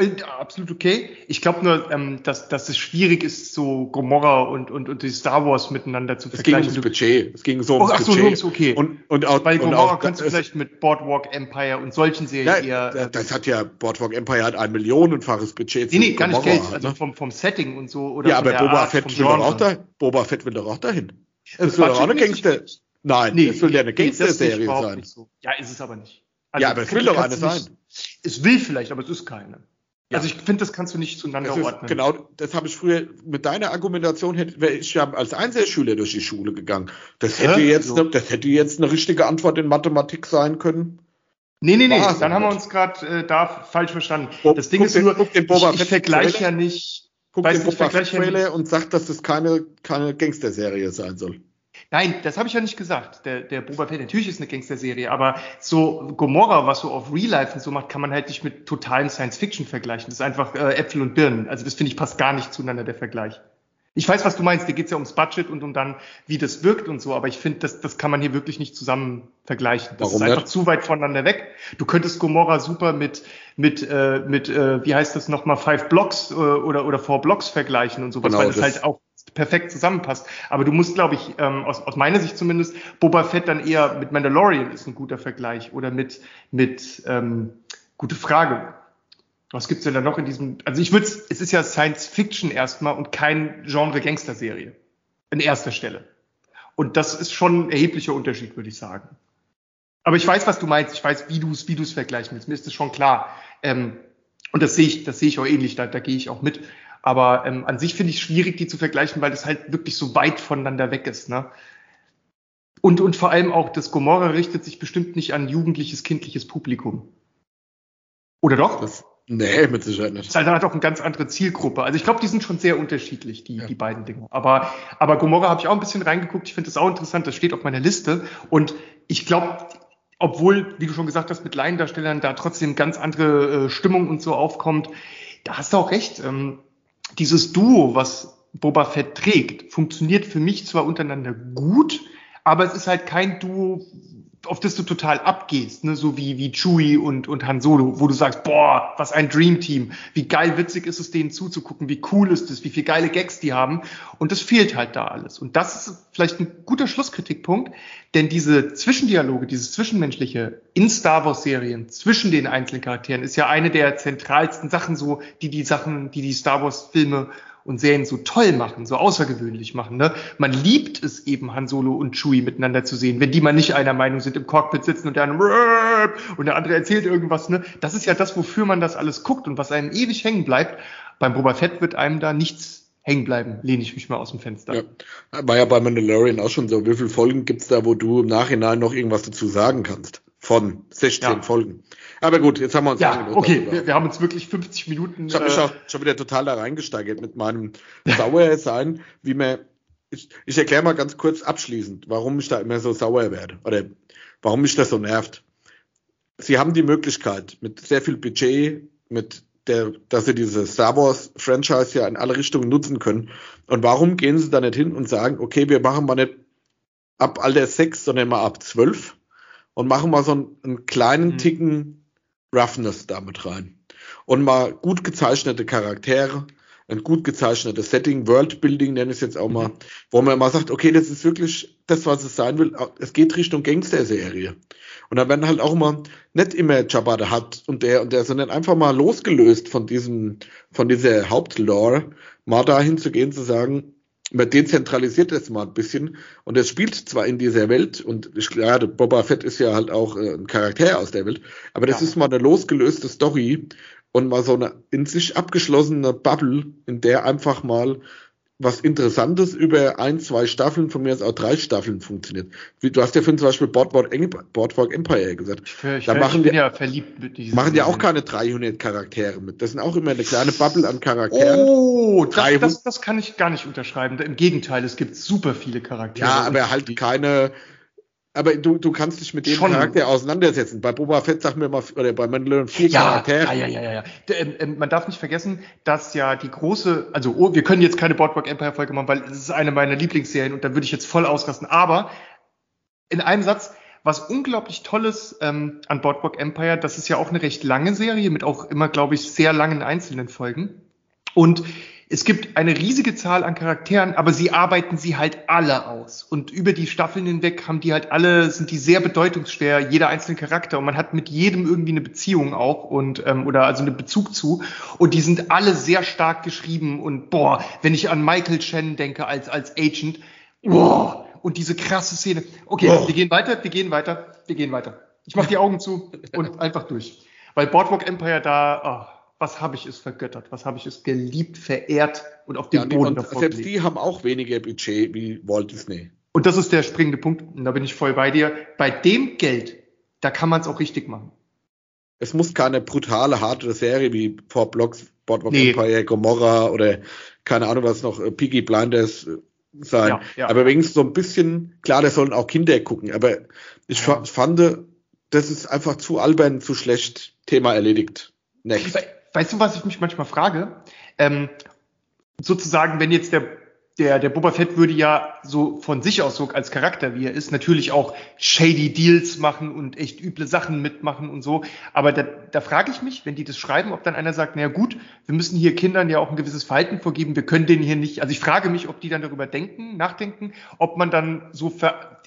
[SPEAKER 1] Äh, absolut okay. Ich glaube nur, ähm, dass, dass es schwierig ist, so Gomorra und, und, und die Star Wars miteinander zu
[SPEAKER 2] es vergleichen. Es ging ums Budget. Es ging so ums oh, ach so, Budget. Ums
[SPEAKER 1] okay. Und, und auch, Weil Gomorra und kannst du vielleicht mit Boardwalk Empire und solchen Serien
[SPEAKER 2] ja, eher. Das hat ja, Boardwalk Empire hat ein millionenfaches Budget.
[SPEAKER 1] Nee, nee, gar nicht Geld. Also ne? vom, vom Setting und so.
[SPEAKER 2] Oder ja, aber Boba Art, Fett will doch auch da, Boba Fett will doch auch dahin. Das, das will doch auch eine Gangster. Nein, nee, das will ja eine Gangster-Serie sein.
[SPEAKER 1] So. Ja, ist es aber nicht.
[SPEAKER 2] Also, ja, aber es will doch eine sein.
[SPEAKER 1] Es will vielleicht, aber es ist keine. Ja. Also ich finde, das kannst du nicht zueinander
[SPEAKER 2] ist,
[SPEAKER 1] ordnen.
[SPEAKER 2] Genau, das habe ich früher mit deiner Argumentation wäre ich ja als Einzelschüler durch die Schule gegangen. Das hätte ja, jetzt, so. ne, das hätte jetzt eine richtige Antwort in Mathematik sein können.
[SPEAKER 1] Nee, nee, nee, dann haben wir uns gerade äh, da falsch verstanden.
[SPEAKER 2] Bo das Ding ist den, nur,
[SPEAKER 1] den
[SPEAKER 2] Boba
[SPEAKER 1] ich, ich vergleiche ja nicht.
[SPEAKER 2] Guck den Boba Fett Trailer und sagt, dass das keine, keine Gangster-Serie sein soll.
[SPEAKER 1] Nein, das habe ich ja nicht gesagt. Der, der Boba Fett, natürlich ist eine Gangster-Serie, aber so Gomorra, was so auf Real Life und so macht, kann man halt nicht mit totalen Science-Fiction vergleichen. Das ist einfach äh, Äpfel und Birnen. Also das finde ich passt gar nicht zueinander, der Vergleich. Ich weiß, was du meinst, dir geht's ja ums Budget und um dann, wie das wirkt und so, aber ich finde, das, das kann man hier wirklich nicht zusammen vergleichen. Das Warum ist einfach nicht? zu weit voneinander weg. Du könntest Gomorra super mit, mit, äh, mit äh, wie heißt das nochmal, Five Blocks äh, oder, oder Four Blocks vergleichen und sowas, genau, weil das, das halt auch perfekt zusammenpasst. Aber du musst, glaube ich, ähm, aus, aus meiner Sicht zumindest, Boba Fett dann eher mit Mandalorian ist ein guter Vergleich oder mit, mit ähm, gute Frage. Was gibt's denn da noch in diesem? Also ich würde, es ist ja Science Fiction erstmal und kein Genre Gangster-Serie in erster Stelle. Und das ist schon ein erheblicher Unterschied, würde ich sagen. Aber ich weiß, was du meinst. Ich weiß, wie du es, wie du vergleichen willst. Mir ist es schon klar. Ähm, und das sehe ich, das sehe ich auch ähnlich. Da, da gehe ich auch mit. Aber ähm, an sich finde ich es schwierig, die zu vergleichen, weil das halt wirklich so weit voneinander weg ist. Ne? Und, und vor allem auch, das Gomorra richtet sich bestimmt nicht an jugendliches, kindliches Publikum. Oder doch? Das,
[SPEAKER 2] nee, mit Sicherheit nicht.
[SPEAKER 1] Das ist halt auch eine ganz andere Zielgruppe. Also ich glaube, die sind schon sehr unterschiedlich, die, ja. die beiden Dinge. Aber, aber Gomorra habe ich auch ein bisschen reingeguckt. Ich finde das auch interessant. Das steht auf meiner Liste. Und ich glaube, obwohl, wie du schon gesagt hast, mit Laiendarstellern da trotzdem ganz andere äh, Stimmung und so aufkommt, da hast du auch recht. Ähm, dieses Duo, was Boba Fett trägt, funktioniert für mich zwar untereinander gut, aber es ist halt kein Duo, auf das du total abgehst, ne? so wie, wie Chewie und, und Han Solo, wo du sagst, boah, was ein Dream-Team, wie geil witzig ist es, denen zuzugucken, wie cool ist es, wie viele geile Gags die haben. Und das fehlt halt da alles. Und das ist vielleicht ein guter Schlusskritikpunkt, denn diese Zwischendialoge, dieses Zwischenmenschliche in Star Wars-Serien zwischen den einzelnen Charakteren ist ja eine der zentralsten Sachen so, die die Sachen, die die Star Wars-Filme und Serien so toll machen, so außergewöhnlich machen. Ne? Man liebt es eben, Han Solo und Chewie miteinander zu sehen, wenn die mal nicht einer Meinung sind, im Cockpit sitzen und der andere, und der andere erzählt irgendwas. Ne? Das ist ja das, wofür man das alles guckt und was einem ewig hängen bleibt. Beim Boba Fett wird einem da nichts hängen bleiben, lehne ich mich mal aus dem Fenster. Ja.
[SPEAKER 2] War ja bei Mandalorian auch schon so. Wie viele Folgen gibt's da, wo du im Nachhinein noch irgendwas dazu sagen kannst? Von 16 ja. Folgen. Aber gut, jetzt haben wir uns
[SPEAKER 1] ja, okay, wir, wir, haben uns wirklich 50 Minuten.
[SPEAKER 2] Ich habe mich äh, auch schon wieder total da reingesteigert mit meinem sauer sein, wie man. Ich, ich erkläre mal ganz kurz abschließend, warum ich da immer so sauer werde oder warum mich das so nervt. Sie haben die Möglichkeit mit sehr viel Budget, mit der, dass sie diese Star Wars Franchise ja in alle Richtungen nutzen können. Und warum gehen sie da nicht hin und sagen, okay, wir machen mal nicht ab Alter 6, sondern mal ab 12 und machen mal so einen, einen kleinen mhm. Ticken Roughness damit rein. Und mal gut gezeichnete Charaktere, ein gut gezeichnetes Setting, Worldbuilding nenne ich es jetzt auch mal, mhm. wo man mal sagt, okay, das ist wirklich das, was es sein will. Es geht Richtung Gangster-Serie. Und da werden halt auch immer nicht immer Jabba the Hutt und der und der, sondern einfach mal losgelöst von diesem, von dieser Hauptlore, mal dahin zu gehen, zu sagen, man dezentralisiert das mal ein bisschen und es spielt zwar in dieser Welt und ich, ja, Boba Fett ist ja halt auch äh, ein Charakter aus der Welt, aber das ja. ist mal eine losgelöste Story und mal so eine in sich abgeschlossene Bubble, in der einfach mal was Interessantes über ein, zwei Staffeln, von mir aus auch drei Staffeln funktioniert. Wie, du hast ja für zum Beispiel Boardwalk, Boardwalk Empire gesagt. Ich,
[SPEAKER 1] ich, da machen
[SPEAKER 2] ich bin
[SPEAKER 1] ja verliebt
[SPEAKER 2] mit diesen Machen ja auch keine 300 Charaktere mit. Das sind auch immer eine kleine Bubble an Charakteren.
[SPEAKER 1] Oh, das, das, das kann ich gar nicht unterschreiben. Im Gegenteil, es gibt super viele Charaktere.
[SPEAKER 2] Ja, aber halt keine aber du, du kannst dich mit dem Schon. Charakter auseinandersetzen. Bei Boba Fett sag mir mal, oder bei Mandalorian vier
[SPEAKER 1] ja, Charaktere. Ja, ja, ja, ja. ja. Ähm, ähm, man darf nicht vergessen, dass ja die große, also oh, wir können jetzt keine Boardwalk Empire Folge machen, weil es ist eine meiner Lieblingsserien und da würde ich jetzt voll ausrasten. Aber in einem Satz, was unglaublich tolles ähm, an Boardwalk Empire, das ist ja auch eine recht lange Serie mit auch immer, glaube ich, sehr langen einzelnen Folgen. Und es gibt eine riesige Zahl an Charakteren, aber sie arbeiten sie halt alle aus. Und über die Staffeln hinweg haben die halt alle, sind die sehr bedeutungsschwer, jeder einzelne Charakter. Und man hat mit jedem irgendwie eine Beziehung auch und ähm, oder also einen Bezug zu. Und die sind alle sehr stark geschrieben. Und boah, wenn ich an Michael Chen denke als, als Agent, boah, und diese krasse Szene. Okay, oh. wir gehen weiter, wir gehen weiter, wir gehen weiter. Ich mach die Augen zu und einfach durch. Weil Boardwalk Empire da, oh, was habe ich es vergöttert, was habe ich es geliebt, verehrt und auf dem ja, Boden
[SPEAKER 2] davor Selbst gelegt. die haben auch weniger Budget wie Walt Disney.
[SPEAKER 1] Und das ist der springende Punkt, und da bin ich voll bei dir. Bei dem Geld, da kann man es auch richtig machen.
[SPEAKER 2] Es muss keine brutale, harte Serie wie Four Blocks, Boardwalk nee. Empire, Gomorra oder keine Ahnung was noch, äh, Piggy Blinders äh, sein. Ja, ja. Aber wenigstens so ein bisschen, klar, da sollen auch Kinder gucken, aber ich ja. fand, das ist einfach zu albern, zu schlecht, Thema erledigt.
[SPEAKER 1] Next weißt du, was ich mich manchmal frage? Ähm, sozusagen, wenn jetzt der der, der Boba Fett würde ja so von sich aus so als Charakter, wie er ist, natürlich auch shady Deals machen und echt üble Sachen mitmachen und so. Aber da, da frage ich mich, wenn die das schreiben, ob dann einer sagt, naja gut, wir müssen hier Kindern ja auch ein gewisses Verhalten vorgeben, wir können denen hier nicht, also ich frage mich, ob die dann darüber denken, nachdenken, ob man dann so ver,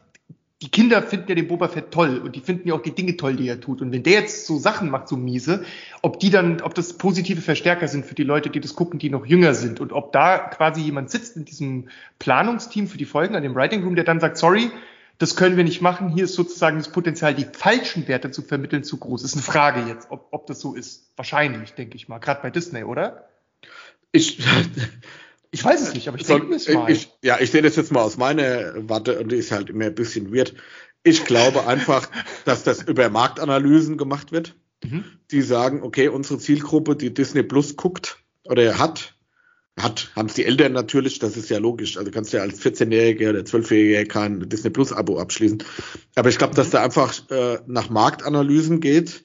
[SPEAKER 1] die Kinder finden ja den Boba Fett toll und die finden ja auch die Dinge toll, die er tut. Und wenn der jetzt so Sachen macht, so miese, ob die dann, ob das positive Verstärker sind für die Leute, die das gucken, die noch jünger sind und ob da quasi jemand sitzt in diesem Planungsteam für die Folgen, an dem Writing Room, der dann sagt, sorry, das können wir nicht machen. Hier ist sozusagen das Potenzial, die falschen Werte zu vermitteln, zu groß. Ist eine Frage jetzt, ob, ob das so ist. Wahrscheinlich, denke ich mal. Gerade bei Disney, oder?
[SPEAKER 2] Ich, ich weiß es nicht, aber ich denke es mal. Ich, ja, ich sehe das jetzt mal aus meiner Warte und die ist halt immer ein bisschen weird. Ich glaube einfach, dass das über Marktanalysen gemacht wird. Mhm. Die sagen, okay, unsere Zielgruppe, die Disney Plus guckt oder hat, hat, haben es die Eltern natürlich, das ist ja logisch. Also kannst du ja als 14-Jähriger oder 12-Jähriger kein Disney Plus Abo abschließen. Aber ich glaube, dass da einfach äh, nach Marktanalysen geht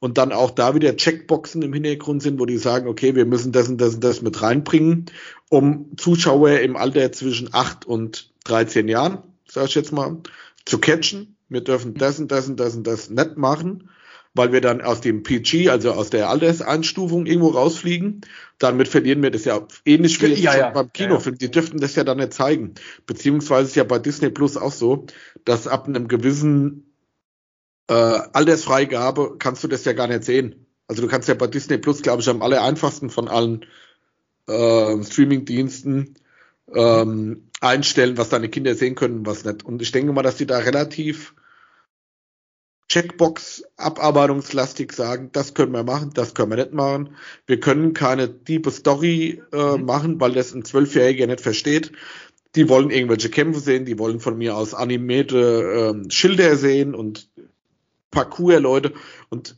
[SPEAKER 2] und dann auch da wieder Checkboxen im Hintergrund sind, wo die sagen, okay, wir müssen das und das und das mit reinbringen, um Zuschauer im Alter zwischen 8 und 13 Jahren, sag ich jetzt mal, zu catchen. Wir dürfen das und das und das und das nicht machen, weil wir dann aus dem PG, also aus der Alterseinstufung irgendwo rausfliegen. Damit verlieren wir das ja ähnlich wie ja, ja. beim Kinofilm. Die dürften das ja dann nicht zeigen. Beziehungsweise ist ja bei Disney Plus auch so, dass ab einem gewissen äh, Altersfreigabe kannst du das ja gar nicht sehen. Also du kannst ja bei Disney Plus, glaube ich, am aller einfachsten von allen äh, Streaming-Diensten ähm, einstellen, was deine Kinder sehen können, was nicht. Und ich denke mal, dass die da relativ Checkbox abarbeitungslastig sagen, das können wir machen, das können wir nicht machen. Wir können keine tiefe Story äh, mhm. machen, weil das ein Zwölfjähriger nicht versteht. Die wollen irgendwelche Kämpfe sehen, die wollen von mir aus animierte äh, Schilder sehen und Parcours-Leute. Und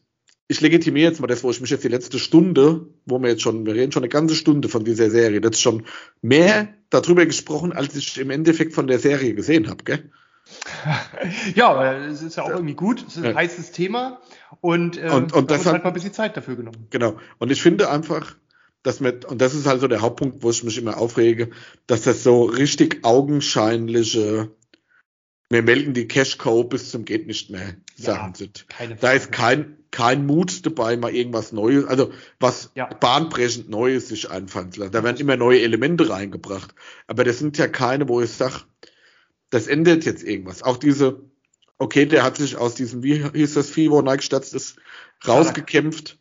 [SPEAKER 2] ich legitimiere jetzt mal das, wo ich mich jetzt die letzte Stunde, wo wir jetzt schon, wir reden schon eine ganze Stunde von dieser Serie, das ist schon mehr darüber gesprochen, als ich im Endeffekt von der Serie gesehen habe, gell?
[SPEAKER 1] Ja, aber es ist ja auch irgendwie gut. Es ist ein ja. heißes Thema und,
[SPEAKER 2] äh, und, und das
[SPEAKER 1] hat halt mal ein bisschen Zeit dafür genommen.
[SPEAKER 2] Genau. Und ich finde einfach, dass mit, und das ist halt so der Hauptpunkt, wo ich mich immer aufrege, dass das so richtig augenscheinliche wir melden die Cash Cow bis zum geht nicht mehr Sachen ja, sind. Da ist kein, kein Mut dabei, mal irgendwas Neues, also was ja. bahnbrechend Neues sich einfallen zu lassen. Da werden immer neue Elemente reingebracht. Aber das sind ja keine, wo ich sage, das ändert jetzt irgendwas. Auch diese, okay, der hat sich aus diesem, wie hieß das Vieh, wo Nike ist, rausgekämpft.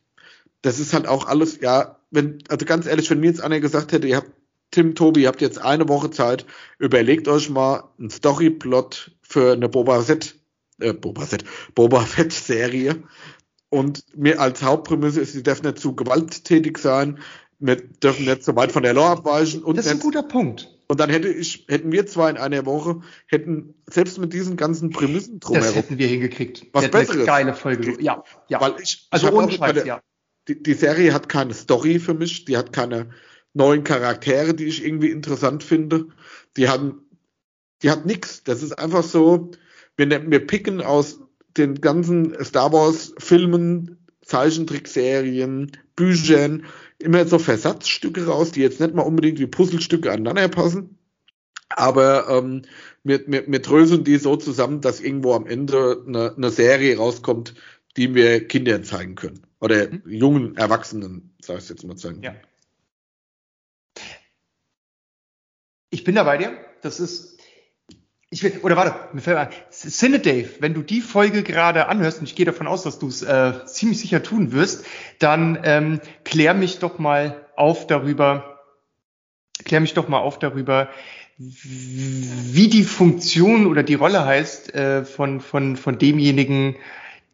[SPEAKER 2] Das ist halt auch alles, ja, wenn, also ganz ehrlich, wenn mir jetzt einer gesagt hätte, ihr habt Tim, Tobi, ihr habt jetzt eine Woche Zeit, überlegt euch mal einen Storyplot für eine Boba Fett, äh, Boba Fett, Boba Fett Serie. Und mir als Hauptprämisse ist, sie darf nicht zu gewalttätig sein. wir dürfen nicht so weit von der Lore abweichen. Und
[SPEAKER 1] das ist ein guter Punkt.
[SPEAKER 2] und dann hätte ich, hätten wir zwar in einer Woche, hätten selbst mit diesen ganzen Prämissen
[SPEAKER 1] Das
[SPEAKER 2] drumherum,
[SPEAKER 1] hätten wir hingekriegt.
[SPEAKER 2] Was
[SPEAKER 1] Wir hätten eine
[SPEAKER 2] Besseres.
[SPEAKER 1] Geile Folge. Ja, ja.
[SPEAKER 2] weil ich,
[SPEAKER 1] also
[SPEAKER 2] ich
[SPEAKER 1] ohne Scheiß,
[SPEAKER 2] keine-
[SPEAKER 1] ja.
[SPEAKER 2] die, die Serie hat keine Story für mich, die hat keine neuen Charaktere, die ich irgendwie interessant finde. Die haben, die hat nix. Das ist einfach so, wir, ne- wir picken aus den ganzen Star Wars Filmen, Zeichentrickserien, Büchern immer so Versatzstücke raus, die jetzt nicht mal unbedingt wie Puzzlestücke aneinander passen. Aber ähm, wir, wir, wir dröseln die so zusammen, dass irgendwo am Ende eine, eine Serie rauskommt, die wir Kindern zeigen können. Oder
[SPEAKER 1] Mhm.
[SPEAKER 2] jungen Erwachsenen, sag ich jetzt mal zeigen.
[SPEAKER 1] Ja. Ich bin da bei dir. Das ist. Ich will, oder warte, mir fällt ein. Cine Dave, wenn du die Folge gerade anhörst, und ich gehe davon aus, dass du es äh, ziemlich sicher tun wirst, dann ähm, klär mich doch mal auf darüber, klär mich doch mal auf darüber, wie die Funktion oder die Rolle heißt äh, von, von, von demjenigen,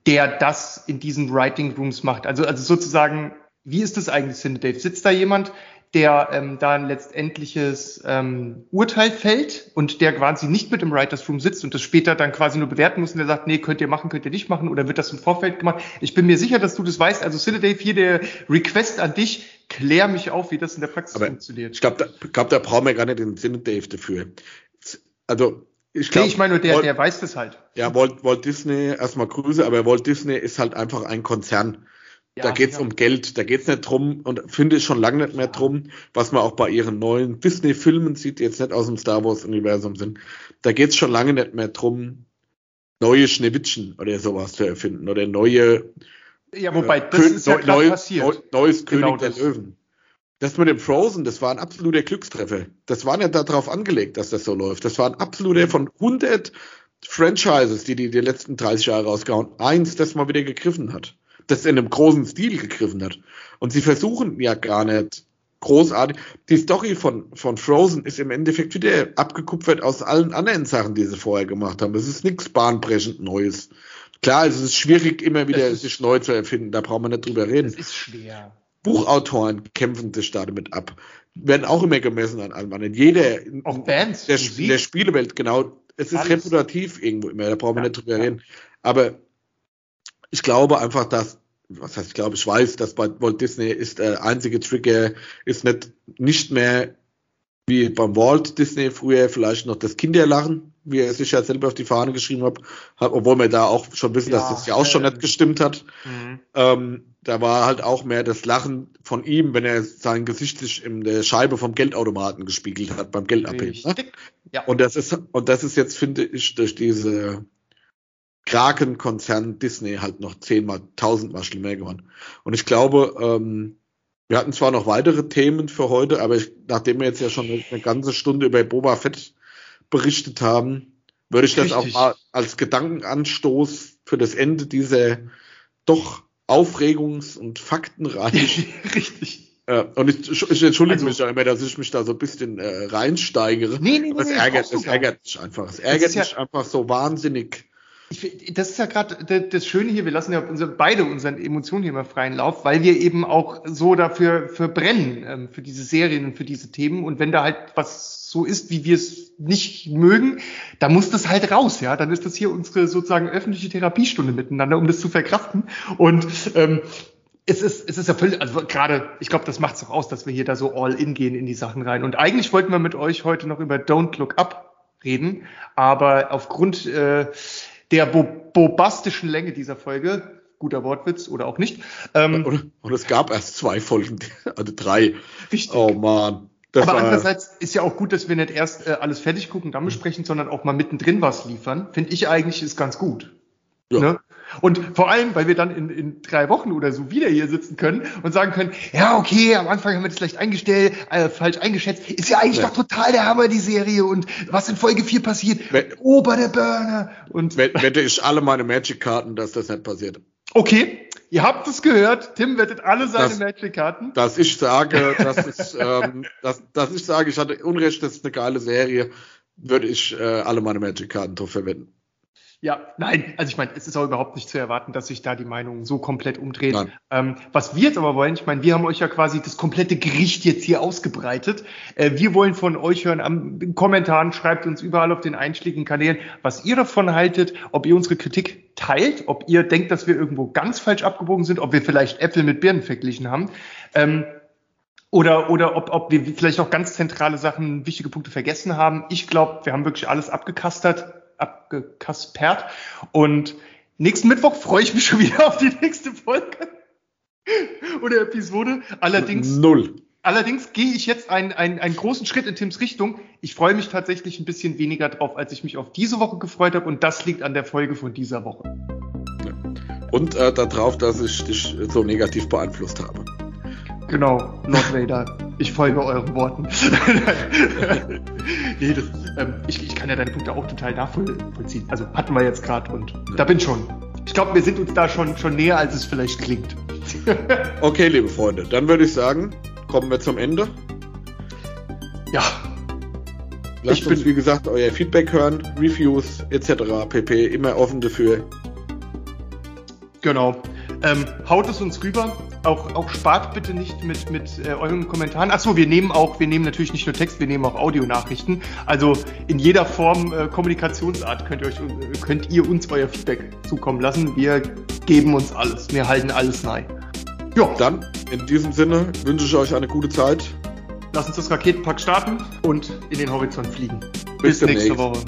[SPEAKER 1] der das in diesen Writing Rooms macht. Also, also sozusagen, wie ist das eigentlich, Cine Dave? Sitzt da jemand, der ähm, da ein letztendliches ähm, Urteil fällt und der quasi nicht mit im Writers Room sitzt und das später dann quasi nur bewerten muss und der sagt, nee, könnt ihr machen, könnt ihr nicht machen oder wird das im Vorfeld gemacht? Ich bin mir sicher, dass du das weißt. Also Cine Dave, hier der Request an dich, klär mich auf, wie das in der Praxis
[SPEAKER 2] Aber
[SPEAKER 1] funktioniert.
[SPEAKER 2] Ich glaube, da, glaub, da brauchen wir gar nicht den Sinn Dave dafür. Also, ich
[SPEAKER 1] nee,
[SPEAKER 2] glaube,
[SPEAKER 1] ich meine nur, der,
[SPEAKER 2] Walt-
[SPEAKER 1] der weiß das halt.
[SPEAKER 2] ja, Walt, Walt Disney, erstmal Grüße, aber Walt Disney ist halt einfach ein Konzern. Da
[SPEAKER 1] Ja,
[SPEAKER 2] geht's
[SPEAKER 1] ja.
[SPEAKER 2] um Geld, da geht's nicht drum und finde ich schon lange nicht mehr drum, was man auch bei ihren neuen Disney-Filmen sieht, die jetzt nicht aus dem Star Wars-Universum sind. Da geht's schon lange nicht mehr drum, neue Schneewittchen oder sowas zu erfinden oder neue
[SPEAKER 1] Ja, wobei, das
[SPEAKER 2] Kön-
[SPEAKER 1] ist ja
[SPEAKER 2] neu-
[SPEAKER 1] passiert.
[SPEAKER 2] neu- neues
[SPEAKER 1] Genau
[SPEAKER 2] König der
[SPEAKER 1] das.
[SPEAKER 2] Löwen. Das mit dem Frozen, das war ein absoluter Glückstreffer. Das war nicht darauf angelegt, dass das so läuft. Das war ein absoluter von 100 Franchises, die die die letzten 30 Jahre rausgehauen, eins, das mal wieder gegriffen hat. Das in einem großen Stil gegriffen hat. Und sie versuchen ja gar nicht großartig. Die Story von, von Frozen ist im Endeffekt wieder abgekupfert aus allen anderen Sachen, die sie vorher gemacht haben. Es ist nichts bahnbrechend Neues. Klar, es ist schwierig, immer wieder
[SPEAKER 1] Es ist-
[SPEAKER 2] sich neu zu erfinden. Da brauchen wir nicht drüber reden.
[SPEAKER 1] Das ist schwer.
[SPEAKER 2] Buchautoren kämpfen sich damit ab. Werden auch immer gemessen an allem anderen. Jeder
[SPEAKER 1] Auch Bands,
[SPEAKER 2] der, der Spielewelt, genau. Es ist
[SPEAKER 1] Alles.
[SPEAKER 2] reputativ irgendwo immer, da brauchen wir
[SPEAKER 1] Ja,
[SPEAKER 2] nicht drüber
[SPEAKER 1] ja.
[SPEAKER 2] reden. Aber ich glaube einfach, dass, was heißt, ich glaube, ich weiß, dass bei Walt Disney ist der einzige Trigger, ist nicht, nicht mehr wie beim Walt Disney früher vielleicht noch das Kinderlachen, wie er sich ja selber auf die Fahne geschrieben hat, hat obwohl wir da auch schon wissen, dass
[SPEAKER 1] Ja,
[SPEAKER 2] das ja auch schon
[SPEAKER 1] ähm,
[SPEAKER 2] nicht gestimmt hat.
[SPEAKER 1] Mhm.
[SPEAKER 2] Ähm, da war halt auch mehr das Lachen von ihm, wenn er sein Gesicht sich in der Scheibe vom Geldautomaten gespiegelt hat beim Geldabheben. Ne?
[SPEAKER 1] Ja.
[SPEAKER 2] Und das ist, und das ist jetzt, finde ich, durch diese Kraken-Konzern Disney halt noch zehnmal, tausendmal schlimmer geworden. Und ich glaube, ähm, wir hatten zwar noch weitere Themen für heute, aber ich, nachdem wir jetzt ja schon eine, ganze Stunde über Boba Fett berichtet haben, würde ich das
[SPEAKER 1] Richtig.
[SPEAKER 2] auch mal als Gedankenanstoß für das Ende dieser doch aufregungs- und faktenreichen
[SPEAKER 1] Richtig.
[SPEAKER 2] äh, und ich, ich entschuldige
[SPEAKER 1] Also-
[SPEAKER 2] mich ja immer, dass ich mich da so ein bisschen äh, reinsteigere.
[SPEAKER 1] Nee, nee,
[SPEAKER 2] Aber es
[SPEAKER 1] nee,
[SPEAKER 2] ärgert, es ärgert mich einfach. Es ärgert
[SPEAKER 1] ist ja-
[SPEAKER 2] mich einfach so wahnsinnig.
[SPEAKER 1] Ich, das ist ja gerade das, Schöne hier, wir lassen ja unser, beide unseren Emotionen hier mal freien Lauf, weil wir eben auch so dafür für brennen, ähm, für diese Serien und für diese Themen. Und wenn da halt was so ist, wie wir es nicht mögen, dann muss das halt raus, ja. Dann ist das hier unsere sozusagen öffentliche Therapiestunde miteinander, um das zu verkraften. Und ähm, es ist, es ist ja völlig, also gerade, ich glaube, das macht es auch aus, dass wir hier da so all in gehen in die Sachen rein. Und eigentlich wollten wir mit euch heute noch über Don't Look Up reden, aber aufgrund äh, der bo bobastischen Länge dieser Folge, guter Wortwitz oder auch nicht, ähm,
[SPEAKER 2] Und, und es gab erst zwei Folgen, also drei.
[SPEAKER 1] richtig.
[SPEAKER 2] Oh man. Das
[SPEAKER 1] aber andererseits ist ja auch gut, dass wir nicht erst äh, alles fertig gucken, dann besprechen, sondern auch mal mittendrin was liefern. Finde ich eigentlich ist ganz gut.
[SPEAKER 2] Ja.
[SPEAKER 1] Ne? Und vor allem, weil wir dann in, in drei Wochen oder so wieder hier sitzen können und sagen können, ja, okay, am Anfang haben wir das vielleicht eingestellt, äh, falsch eingeschätzt. Ist ja eigentlich
[SPEAKER 2] Ja.
[SPEAKER 1] doch total der Hammer, die Serie. Und was in Folge 4 passiert, Ober der Burner. Und
[SPEAKER 2] wett- wette ich alle meine Magic-Karten, dass das nicht passiert.
[SPEAKER 1] okay, ihr habt es gehört. Tim wettet alle seine
[SPEAKER 2] Das-
[SPEAKER 1] Magic-Karten.
[SPEAKER 2] Dass ich sage, dass, es, ähm, dass, dass ich sage, ich hatte Unrecht, das ist eine geile Serie, würde ich äh, alle meine Magic-Karten drauf verwenden.
[SPEAKER 1] Ja, nein, also ich meine, es ist auch überhaupt nicht zu erwarten, dass sich da die Meinung so komplett umdreht. Ähm, was wir jetzt aber wollen, ich meine, wir haben euch ja quasi das komplette Gericht jetzt hier ausgebreitet. Äh, wir wollen von euch hören am in Kommentaren, schreibt uns überall auf den einschlägigen Kanälen, was ihr davon haltet, ob ihr unsere Kritik teilt, ob ihr denkt, dass wir irgendwo ganz falsch abgebogen sind, ob wir vielleicht Äpfel mit Birnen verglichen haben. Ähm, oder, oder ob, ob wir vielleicht auch ganz zentrale Sachen, wichtige Punkte vergessen haben. Ich glaube, wir haben wirklich alles abgekastert abgekaspert. Und nächsten Mittwoch freue ich mich schon wieder auf die nächste Folge oder Episode. Allerdings.
[SPEAKER 2] Null.
[SPEAKER 1] Allerdings gehe ich jetzt einen, einen, einen großen Schritt in Tims Richtung. Ich freue mich tatsächlich ein bisschen weniger drauf, als ich mich auf diese Woche gefreut habe. Und das liegt an der Folge von dieser Woche.
[SPEAKER 2] Und äh, darauf, dass ich dich so negativ beeinflusst habe.
[SPEAKER 1] Genau, Lord Vader. Ich folge euren Worten. nee, das, ähm, ich, ich kann ja deine Punkte auch total nachvollziehen. Also hatten wir jetzt gerade und da bin schon. Ich glaube, wir sind uns da schon, schon näher, als es vielleicht klingt.
[SPEAKER 2] okay, liebe Freunde, dann würde ich sagen, kommen wir zum Ende.
[SPEAKER 1] Ja.
[SPEAKER 2] Lasst ich uns, wie gesagt, euer Feedback hören, Reviews etc. pp. Immer offen dafür.
[SPEAKER 1] Genau. Ähm, haut es uns rüber. Auch, auch spart bitte nicht mit, mit äh, euren Kommentaren. Achso, wir nehmen auch, wir nehmen natürlich nicht nur Text, wir nehmen auch Audionachrichten. Also in jeder Form äh, Kommunikationsart könnt ihr, euch, könnt ihr uns euer Feedback zukommen lassen. Wir geben uns alles. Wir halten alles nein.
[SPEAKER 2] Ja. Dann in diesem Sinne wünsche ich euch eine gute Zeit.
[SPEAKER 1] Lass uns das Raketenpack starten und in den Horizont fliegen.
[SPEAKER 2] Bis, Bis nächste Woche.